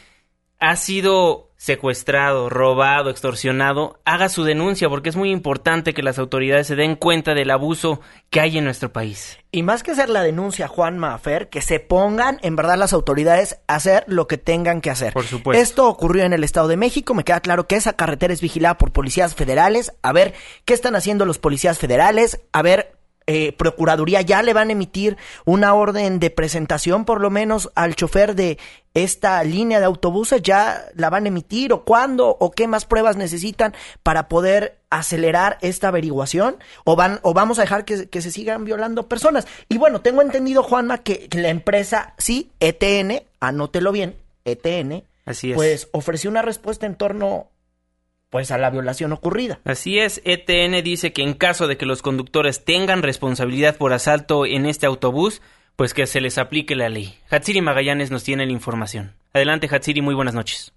ha sido secuestrado, robado, extorsionado, haga su denuncia porque es muy importante que las autoridades se den cuenta del abuso que hay en nuestro país. Y más que hacer la denuncia, Juan Mafer, que se pongan en verdad las autoridades a hacer lo que tengan que hacer. Por supuesto. Esto ocurrió en el Estado de México, me queda claro que esa carretera es vigilada por policías federales, a ver qué están haciendo los policías federales, a ver eh, Procuraduría ya le van a emitir una orden de presentación por lo menos al chofer de esta línea de autobuses, ya la van a emitir o cuándo o qué más pruebas necesitan para poder acelerar esta averiguación o van o vamos a dejar que, se sigan violando personas. Y bueno, tengo entendido, Juanma, que, que la empresa, sí, ETN, anótelo bien, ETN, Así es. pues ofreció una respuesta en torno pues a la violación ocurrida. Así es, ETN dice que en caso de que los conductores tengan responsabilidad por asalto en este autobús, pues que se les aplique la ley. Hatsiri Magallanes nos tiene la información. Adelante, Hatsiri, muy buenas noches.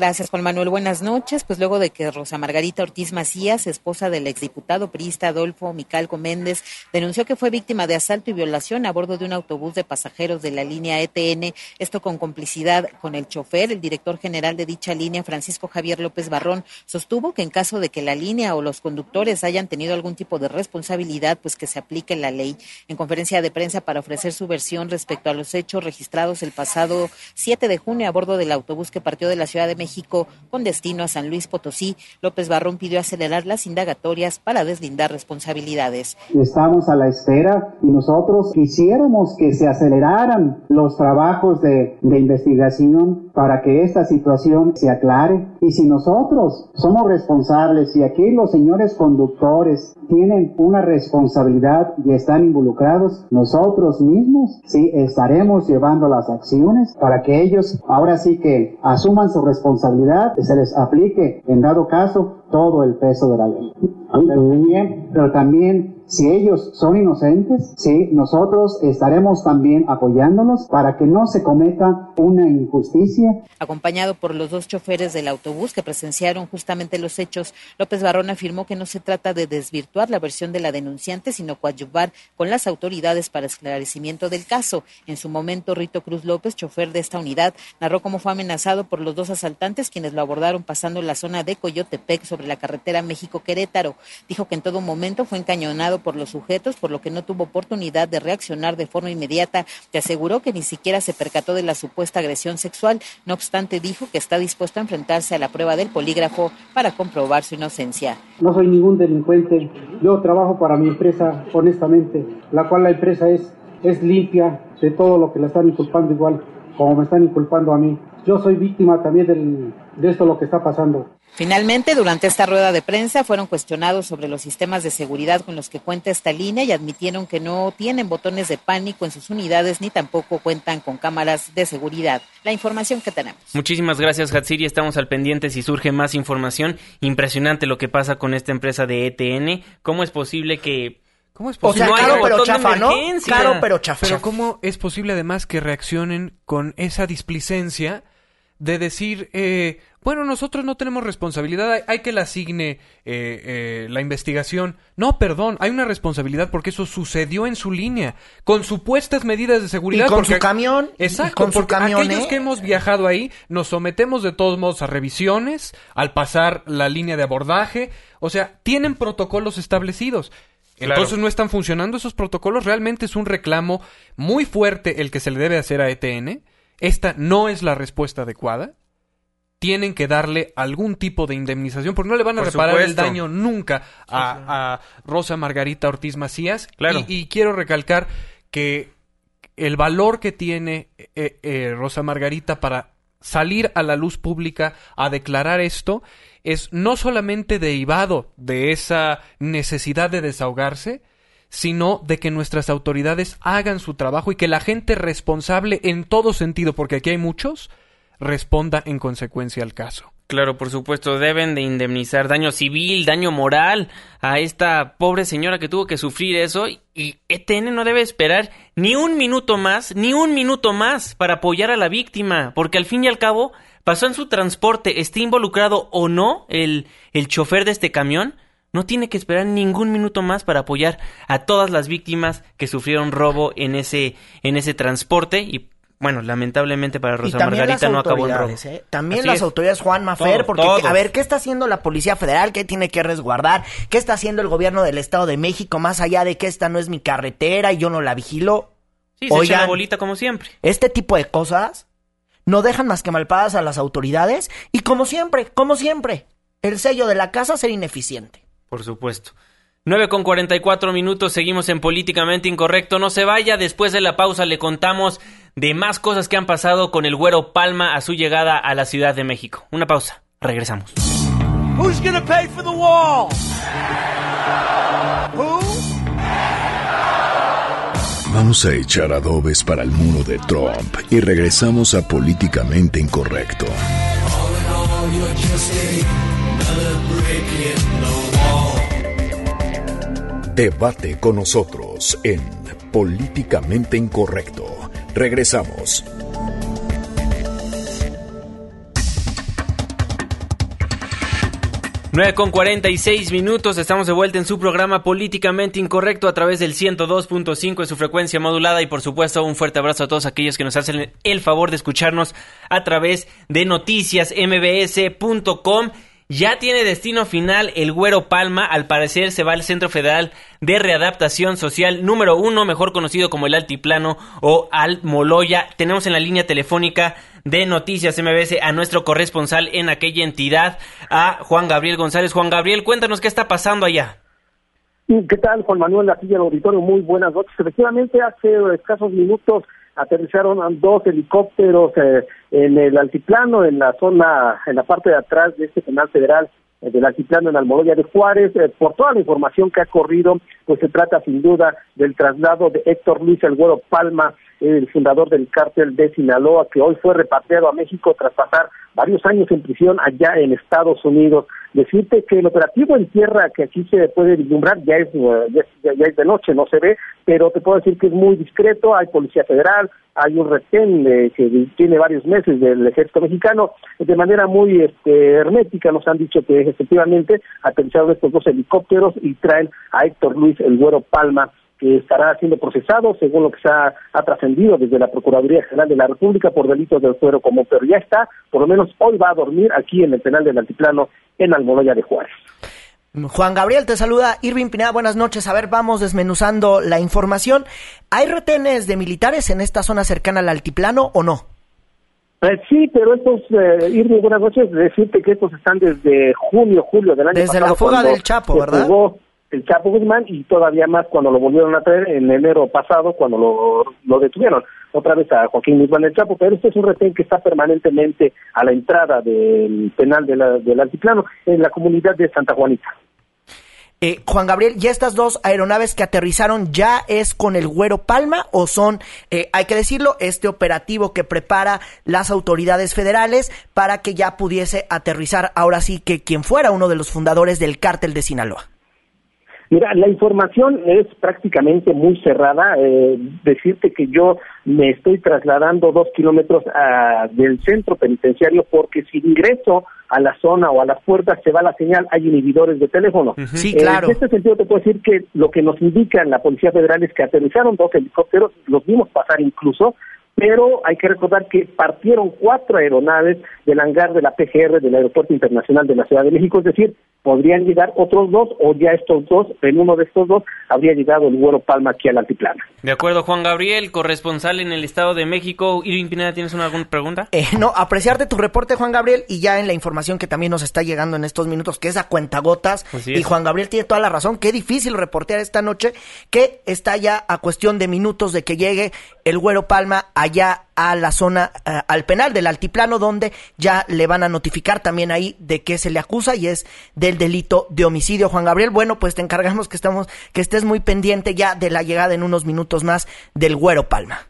Gracias, Juan Manuel. Buenas noches. Pues luego de que Rosa Margarita Ortiz Macías, esposa del exdiputado priista Adolfo Micalco Méndez, denunció que fue víctima de asalto y violación a bordo de un autobús de pasajeros de la línea ETN, esto con complicidad con el chofer, el director general de dicha línea, Francisco Javier López Barrón, sostuvo que en caso de que la línea o los conductores hayan tenido algún tipo de responsabilidad, pues que se aplique la ley. En conferencia de prensa para ofrecer su versión respecto a los hechos registrados el pasado 7 de junio a bordo del autobús que partió de la Ciudad de México con destino a San Luis Potosí, López Barrón pidió acelerar las indagatorias para deslindar responsabilidades. Estamos a la espera y nosotros quisiéramos que se aceleraran los trabajos de, de investigación para que esta situación se aclare. Y si nosotros somos responsables y aquí los señores conductores tienen una responsabilidad y están involucrados, nosotros mismos sí estaremos llevando las acciones para que ellos ahora sí que asuman su responsabilidad y se les aplique en dado caso todo el peso de la ley. Pero también, pero también Si ellos son inocentes, sí, nosotros estaremos también apoyándolos para que no se cometa una injusticia. Acompañado por los dos choferes del autobús que presenciaron justamente los hechos, López Barrón afirmó que no se trata de desvirtuar la versión de la denunciante, sino coadyuvar con las autoridades para esclarecimiento del caso. En su momento, Rito Cruz López, chofer de esta unidad, narró cómo fue amenazado por los dos asaltantes quienes lo abordaron pasando la zona de Coyotepec sobre la carretera México-Querétaro. Dijo que en todo momento fue encañonado por los sujetos, por lo que no tuvo oportunidad de reaccionar de forma inmediata. Te aseguró que ni siquiera se percató de la supuesta agresión sexual. No obstante, dijo que está dispuesto a enfrentarse a la prueba del polígrafo para comprobar su inocencia. No soy ningún delincuente. Yo trabajo para mi empresa honestamente, la cual la empresa es, es limpia de todo lo que la están inculpando igual como me están inculpando a mí. Yo soy víctima también del, de esto lo que está pasando. Finalmente, durante esta rueda de prensa fueron cuestionados sobre los sistemas de seguridad con los que cuenta esta línea y admitieron que no tienen botones de pánico en sus unidades ni tampoco cuentan con cámaras de seguridad. La información que tenemos. Muchísimas gracias, Hatsiri. Estamos al pendiente si surge más información. Impresionante lo que pasa con esta empresa de ETN. ¿Cómo es posible que ¿Cómo es posible? O sea, caro pero chafa, ¿no? Caro pero chafa. Pero ¿cómo es posible además que reaccionen con esa displicencia de decir, eh, bueno, nosotros no tenemos responsabilidad, hay, que la asigne eh, eh, la investigación. No, perdón, hay una responsabilidad porque eso sucedió en su línea, con supuestas medidas de seguridad. Y con su camión. Exacto, con porque aquellos que hemos viajado ahí nos sometemos de todos modos a revisiones al pasar la línea de abordaje. O sea, tienen protocolos establecidos. Entonces no están funcionando esos protocolos. Realmente es un reclamo muy fuerte el que se le debe hacer a ETN esta no es la respuesta adecuada, tienen que darle algún tipo de indemnización, porque no le van a reparar el daño nunca a, Rosa Margarita Ortiz Macías. Claro. Y, quiero recalcar que el valor que tiene eh, eh, Rosa Margarita para salir a la luz pública a declarar esto es no solamente derivado de esa necesidad de desahogarse, sino de que nuestras autoridades hagan su trabajo y que la gente responsable en todo sentido, porque aquí hay muchos, responda en consecuencia al caso. Claro, por supuesto, deben de indemnizar daño civil, daño moral a esta pobre señora que tuvo que sufrir eso y ETN no debe esperar ni un minuto más, ni un minuto más para apoyar a la víctima, porque al fin y al cabo pasó en su transporte, esté involucrado o no el, el chofer de este camión, no tiene que esperar ningún minuto más para apoyar a todas las víctimas que sufrieron robo en ese, en ese transporte y bueno, lamentablemente para Rosa Margarita no acabó en robo. ¿eh? También las autoridades Juan Mafer, porque a ver, ¿qué está haciendo la Policía Federal? ¿Qué tiene que resguardar? ¿Qué está haciendo el gobierno del Estado de México más allá de que esta no es mi carretera y yo no la vigilo? Sí, se echa la bolita como siempre. Este tipo de cosas no dejan más que malpadas a las autoridades y como siempre, como siempre, el sello de la casa ser ineficiente. Por supuesto. 9 con 44 minutos, seguimos en Políticamente Incorrecto. No se vaya, después de la pausa le contamos de más cosas que han pasado con el Güero Palma a su llegada a la Ciudad de México. Una pausa, regresamos. Vamos a echar adobes para el muro de Trump y regresamos a Políticamente Incorrecto. Debate con nosotros en Políticamente Incorrecto. Regresamos. Nueve con 46 minutos, estamos de vuelta en su programa Políticamente Incorrecto a través del 102.5 de su frecuencia modulada y por supuesto un fuerte abrazo a todos aquellos que nos hacen el favor de escucharnos a través de noticiasmbs.com ya tiene destino final el Güero Palma. Al parecer se va al Centro Federal de Readaptación Social número uno, mejor conocido como el Altiplano o Almoloya. Tenemos en la línea telefónica de Noticias MBS a nuestro corresponsal en aquella entidad, a Juan Gabriel González. Juan Gabriel, cuéntanos qué está pasando allá. ¿Qué tal, Juan Manuel? Aquí del auditorio, muy buenas noches. Efectivamente, hace escasos minutos aterrizaron dos helicópteros eh, en el altiplano, en la zona, en la parte de atrás de este penal federal eh, del altiplano en Almoloya de Juárez. Eh, por toda la información que ha corrido, pues se trata sin duda del traslado de Héctor Luis El Güero Palma el fundador del cártel de Sinaloa, que hoy fue repatriado a México tras pasar varios años en prisión allá en Estados Unidos. Decirte que el operativo en tierra que aquí se puede vislumbrar ya es, ya, es de noche, no se ve, pero te puedo decir que es muy discreto, hay policía federal, hay un retén que tiene varios meses del ejército mexicano, de manera muy este, hermética nos han dicho que efectivamente aterrizaron estos dos helicópteros y traen a Héctor Luis El Güero Palma, que estará siendo procesado, según lo que se ha, trascendido desde la Procuraduría General de la República por delitos del fuero común, pero ya está, por lo menos hoy va a dormir aquí en el penal del Altiplano en Almoloya de Juárez. Juan Gabriel te saluda, Irving Pineda, buenas noches. A ver, vamos desmenuzando la información. ¿Hay retenes de militares en esta zona cercana al altiplano o no? Eh, sí, pero estos, eh, Irving, buenas noches, decirte que estos están desde junio, julio del año desde pasado. Desde la fuga del Chapo, ¿verdad? El Chapo Guzmán y todavía más cuando lo volvieron a traer en enero pasado cuando lo, lo detuvieron otra vez a Joaquín Guzmán el Chapo, pero este es un retén que está permanentemente a la entrada del penal de la, del altiplano en la comunidad de Santa Juanita. Eh, Juan Gabriel, ¿y estas dos aeronaves que aterrizaron ya es con el Güero Palma o son, eh, hay que decirlo, este operativo que prepara las autoridades federales para que ya pudiese aterrizar ahora sí que quien fuera uno de los fundadores del cártel de Sinaloa? Mira, la información es prácticamente muy cerrada. Eh, decirte que yo me estoy trasladando dos kilómetros ah, del centro penitenciario porque si ingreso a la zona o a las puertas se va la señal, hay inhibidores de teléfono. Sí, claro. en este sentido te puedo decir que lo que nos indica la Policía Federal es que aterrizaron dos helicópteros, los vimos pasar incluso, pero hay que recordar que partieron cuatro aeronaves del hangar de la PGR del Aeropuerto Internacional de la Ciudad de México, es decir, podrían llegar otros dos o ya estos dos, en uno de estos dos habría llegado el vuelo Palma aquí al altiplano. De acuerdo, Juan Gabriel, corresponsal en el Estado de México. Irving Pineda, ¿tienes una, alguna pregunta? Eh, no, apreciarte tu reporte, Juan Gabriel, y ya en la información que también nos está llegando en estos minutos, que es a cuentagotas. Y Juan Gabriel tiene toda la razón, qué difícil reportear esta noche, que está ya a cuestión de minutos de que llegue el Güero Palma allá a la zona, eh, al penal del altiplano, donde ya le van a notificar también ahí de qué se le acusa y es del delito de homicidio. Juan Gabriel, bueno, pues te encargamos que estamos, que estés muy pendiente ya de la llegada en unos minutos más del Güero Palma.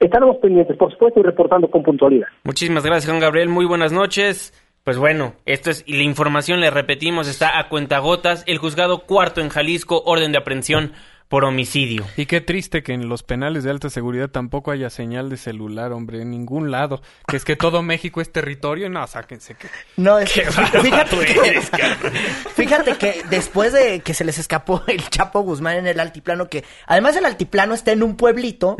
Estaremos pendientes, por supuesto, y reportando con puntualidad. Muchísimas gracias, Juan Gabriel. Muy buenas noches. Pues bueno, esto es, y la información, le repetimos, está a cuentagotas. El juzgado cuarto en Jalisco, orden de aprehensión por homicidio. Y qué triste que en los penales de alta seguridad tampoco haya señal de celular, hombre, en ningún lado. Que es que todo México es territorio, no, sáquense que... No, es que, fíjate, que, fíjate que después de que se les escapó el Chapo Guzmán en el altiplano, que además el altiplano está en un pueblito,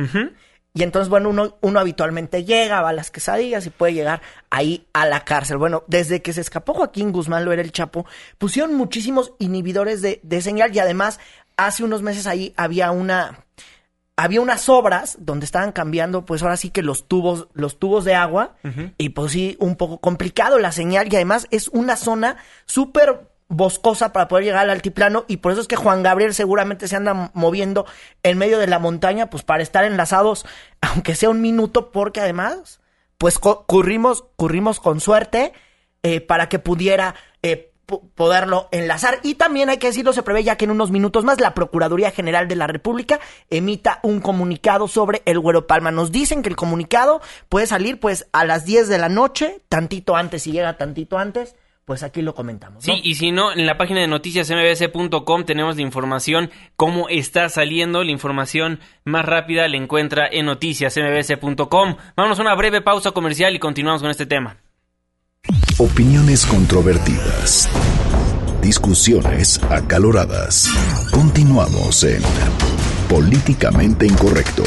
y entonces, bueno, uno, uno habitualmente llega, va a las quesadillas y puede llegar ahí a la cárcel. Bueno, desde que se escapó Joaquín Guzmán, lo era el Chapo, pusieron muchísimos inhibidores de, de señal y además hace unos meses ahí había una había unas obras donde estaban cambiando, pues ahora sí que los tubos, los tubos de agua, y pues sí, un poco complicado la señal, y además es una zona súper boscosa para poder llegar al altiplano, y por eso es que Juan Gabriel seguramente se anda moviendo en medio de la montaña, pues para estar enlazados, aunque sea un minuto, porque además, pues corrimos, corrimos con suerte eh, para que pudiera eh, poderlo enlazar. Y también hay que decirlo, se prevé ya que en unos minutos más la Procuraduría General de la República emita un comunicado sobre el Güero Palma. Nos dicen que el comunicado puede salir pues a las 10 de la noche, tantito antes, si llega tantito antes. Pues aquí lo comentamos. Sí, y si no, en la página de noticiasmbs.com tenemos la información, cómo está saliendo. La información más rápida la encuentra en noticiasmbs.com. Vamos a una breve pausa comercial y continuamos con este tema. Opiniones controvertidas. Discusiones acaloradas. Continuamos en Políticamente Incorrecto.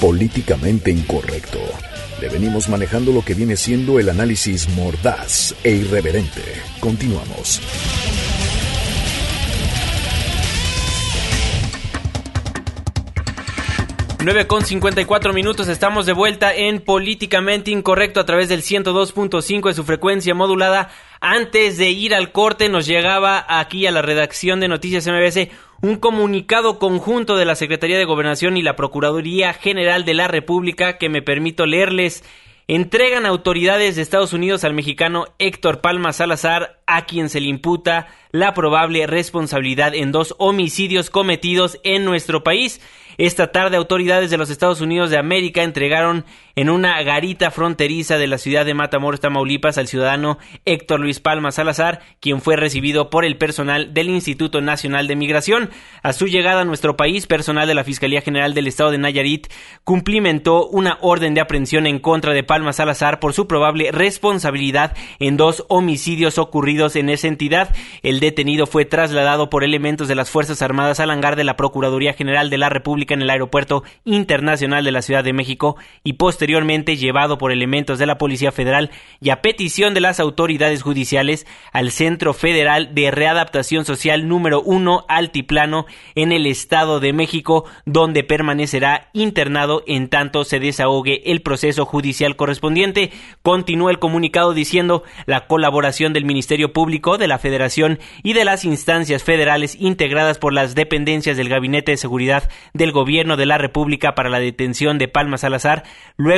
Políticamente Incorrecto. Le venimos manejando lo que viene siendo el análisis mordaz e irreverente. Continuamos. 9 con 54 minutos, estamos de vuelta en Políticamente Incorrecto a través del 102.5 de su frecuencia modulada. Antes de ir al corte nos llegaba aquí a la redacción de Noticias MBS un comunicado conjunto de la Secretaría de Gobernación y la Procuraduría General de la República que me permito leerles. Entregan autoridades de Estados Unidos al mexicano Héctor Palma Salazar, a quien se le imputa la probable responsabilidad en dos homicidios cometidos en nuestro país. Esta tarde autoridades de los Estados Unidos de América entregaron en una garita fronteriza de la ciudad de Matamoros, Tamaulipas, al ciudadano Héctor Luis Palma Salazar, quien fue recibido por el personal del Instituto Nacional de Migración. A su llegada a nuestro país, personal de la Fiscalía General del Estado de Nayarit cumplimentó una orden de aprehensión en contra de Palma Salazar por su probable responsabilidad en dos homicidios ocurridos en esa entidad. El detenido fue trasladado por elementos de las Fuerzas Armadas al hangar de la Procuraduría General de la República en el Aeropuerto Internacional de la Ciudad de México y posteriormente llevado por elementos de la Policía Federal y a petición de las autoridades judiciales al Centro Federal de Readaptación Social número 1 Altiplano en el Estado de México, donde permanecerá internado en tanto se desahogue el proceso judicial correspondiente. Continúa el comunicado diciendo la colaboración del Ministerio Público, de la Federación y de las instancias federales integradas por las dependencias del Gabinete de Seguridad del Gobierno de la República para la detención de Palma Salazar,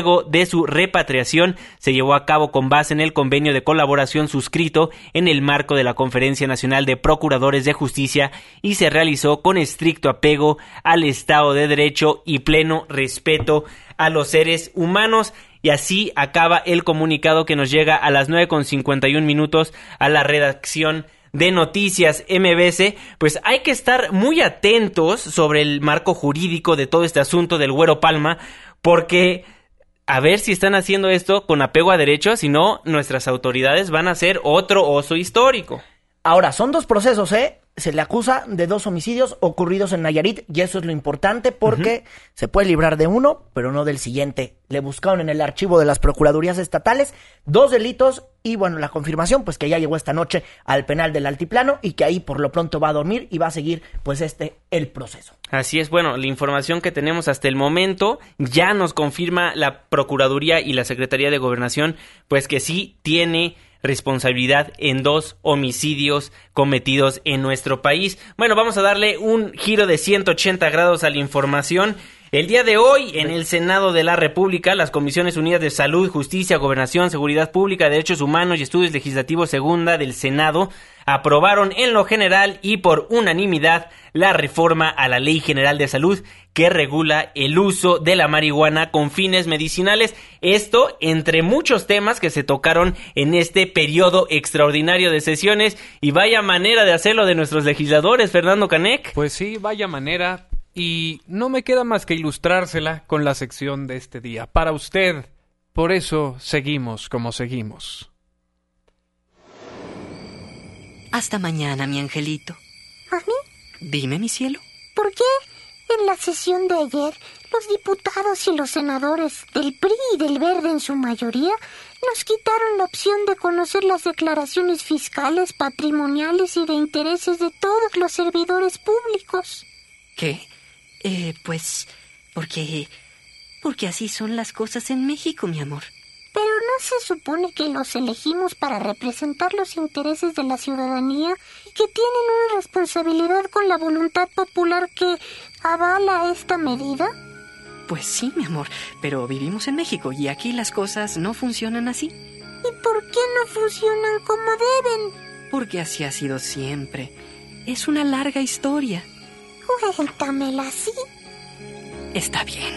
de su repatriación, se llevó a cabo con base en el convenio de colaboración suscrito en el marco de la Conferencia Nacional de Procuradores de Justicia y se realizó con estricto apego al Estado de Derecho y pleno respeto a los seres humanos. Y así acaba el comunicado que nos llega a las 9.51 minutos a la redacción de Noticias MBC, pues hay que estar muy atentos sobre el marco jurídico de todo este asunto del Güero Palma, porque a ver si están haciendo esto con apego a derechos, si no, nuestras autoridades van a hacer otro oso histórico. Ahora, son dos procesos, ¿eh? Se le acusa de dos homicidios ocurridos en Nayarit y eso es lo importante porque se puede librar de uno, pero no del siguiente. Le buscaron en el archivo de las Procuradurías Estatales dos delitos y bueno, la confirmación pues que ya llegó esta noche al penal del Altiplano y que ahí por lo pronto va a dormir y va a seguir pues este el proceso. Así es, bueno, la información que tenemos hasta el momento ya nos confirma la Procuraduría y la Secretaría de Gobernación pues que sí tiene responsabilidad en dos homicidios cometidos en nuestro país. Bueno, vamos a darle un giro de 180 grados a la información. El día de hoy, en el Senado de la República, las Comisiones Unidas de Salud, Justicia, Gobernación, Seguridad Pública, Derechos Humanos y Estudios Legislativos Segunda del Senado aprobaron en lo general y por unanimidad la reforma a la Ley General de Salud que regula el uso de la marihuana con fines medicinales. Esto entre muchos temas que se tocaron en este periodo extraordinario de sesiones y vaya manera de hacerlo de nuestros legisladores, Fernando Canec. Pues sí, vaya manera, y no me queda más que ilustrársela con la sección de este día. Para usted, por eso seguimos como seguimos. Hasta mañana, mi angelito. ¿A mí? Dime, mi cielo. ¿Por qué en la sesión de ayer los diputados y los senadores del PRI y del Verde en su mayoría nos quitaron la opción de conocer las declaraciones fiscales, patrimoniales y de intereses de todos los servidores públicos? ¿Qué? Eh, pues, porque... porque así son las cosas en México, mi amor. Pero no se supone que los elegimos para representar los intereses de la ciudadanía y que tienen una responsabilidad con la voluntad popular que avala esta medida. Pues sí, mi amor, pero vivimos en México y aquí las cosas no funcionan así. ¿Y por qué no funcionan como deben? Porque así ha sido siempre. Es una larga historia. Cuéntamela así. Está bien.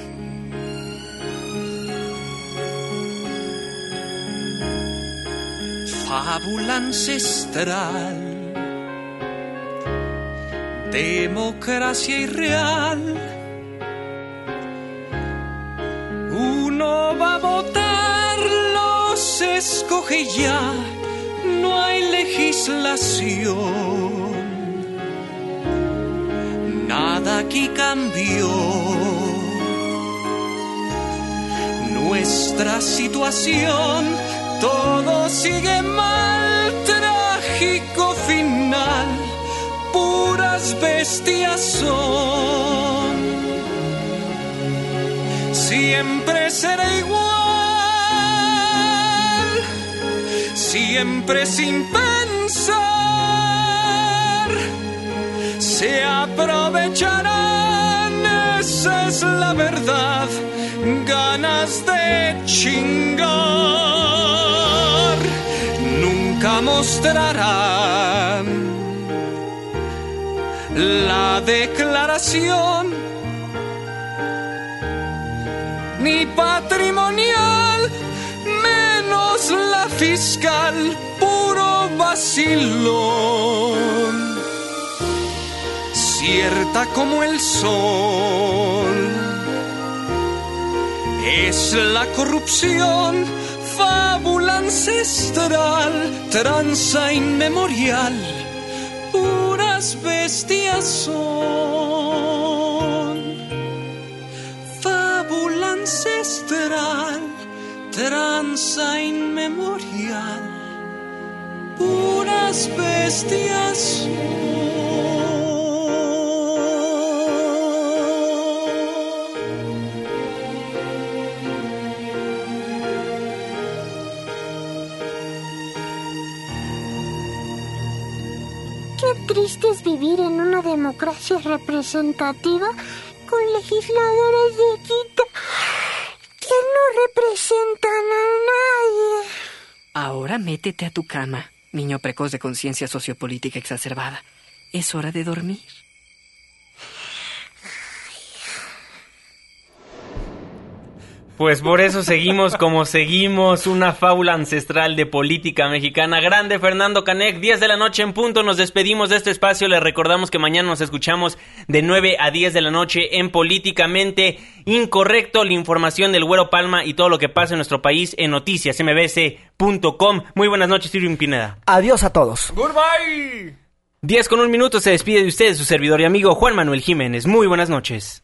Fábula ancestral, democracia irreal. Uno va a votar, los escoge ya, no hay legislación aquí cambió. Nuestra situación, todo sigue mal, trágico final, puras bestias son. Siempre será igual, siempre sin pensar se aprovecharán, esa es la verdad, ganas de chingar. Nunca mostrarán la declaración, ni patrimonial, menos la fiscal, puro vacilón, cierta como el sol. Es la corrupción, fábula ancestral, tranza inmemorial puras bestias son. Fábula ancestral, tranza inmemorial, puras bestias Qué democracia representativa con legisladores de quita que no representan a nadie. Ahora métete a tu cama, niño precoz de conciencia sociopolítica exacerbada. Es hora de dormir. Pues por eso seguimos como seguimos, una fábula ancestral de política mexicana. Grande Fernando Canec, 10 de la noche en punto, nos despedimos de este espacio, les recordamos que mañana nos escuchamos de 9 a 10 de la noche en Políticamente Incorrecto, la información del Güero Palma y todo lo que pasa en nuestro país en noticiasmbc.com. Muy buenas noches, Irving Pineda. Adiós a todos. Goodbye. 10 con un minuto se despide de ustedes su servidor y amigo Juan Manuel Jiménez. Muy buenas noches.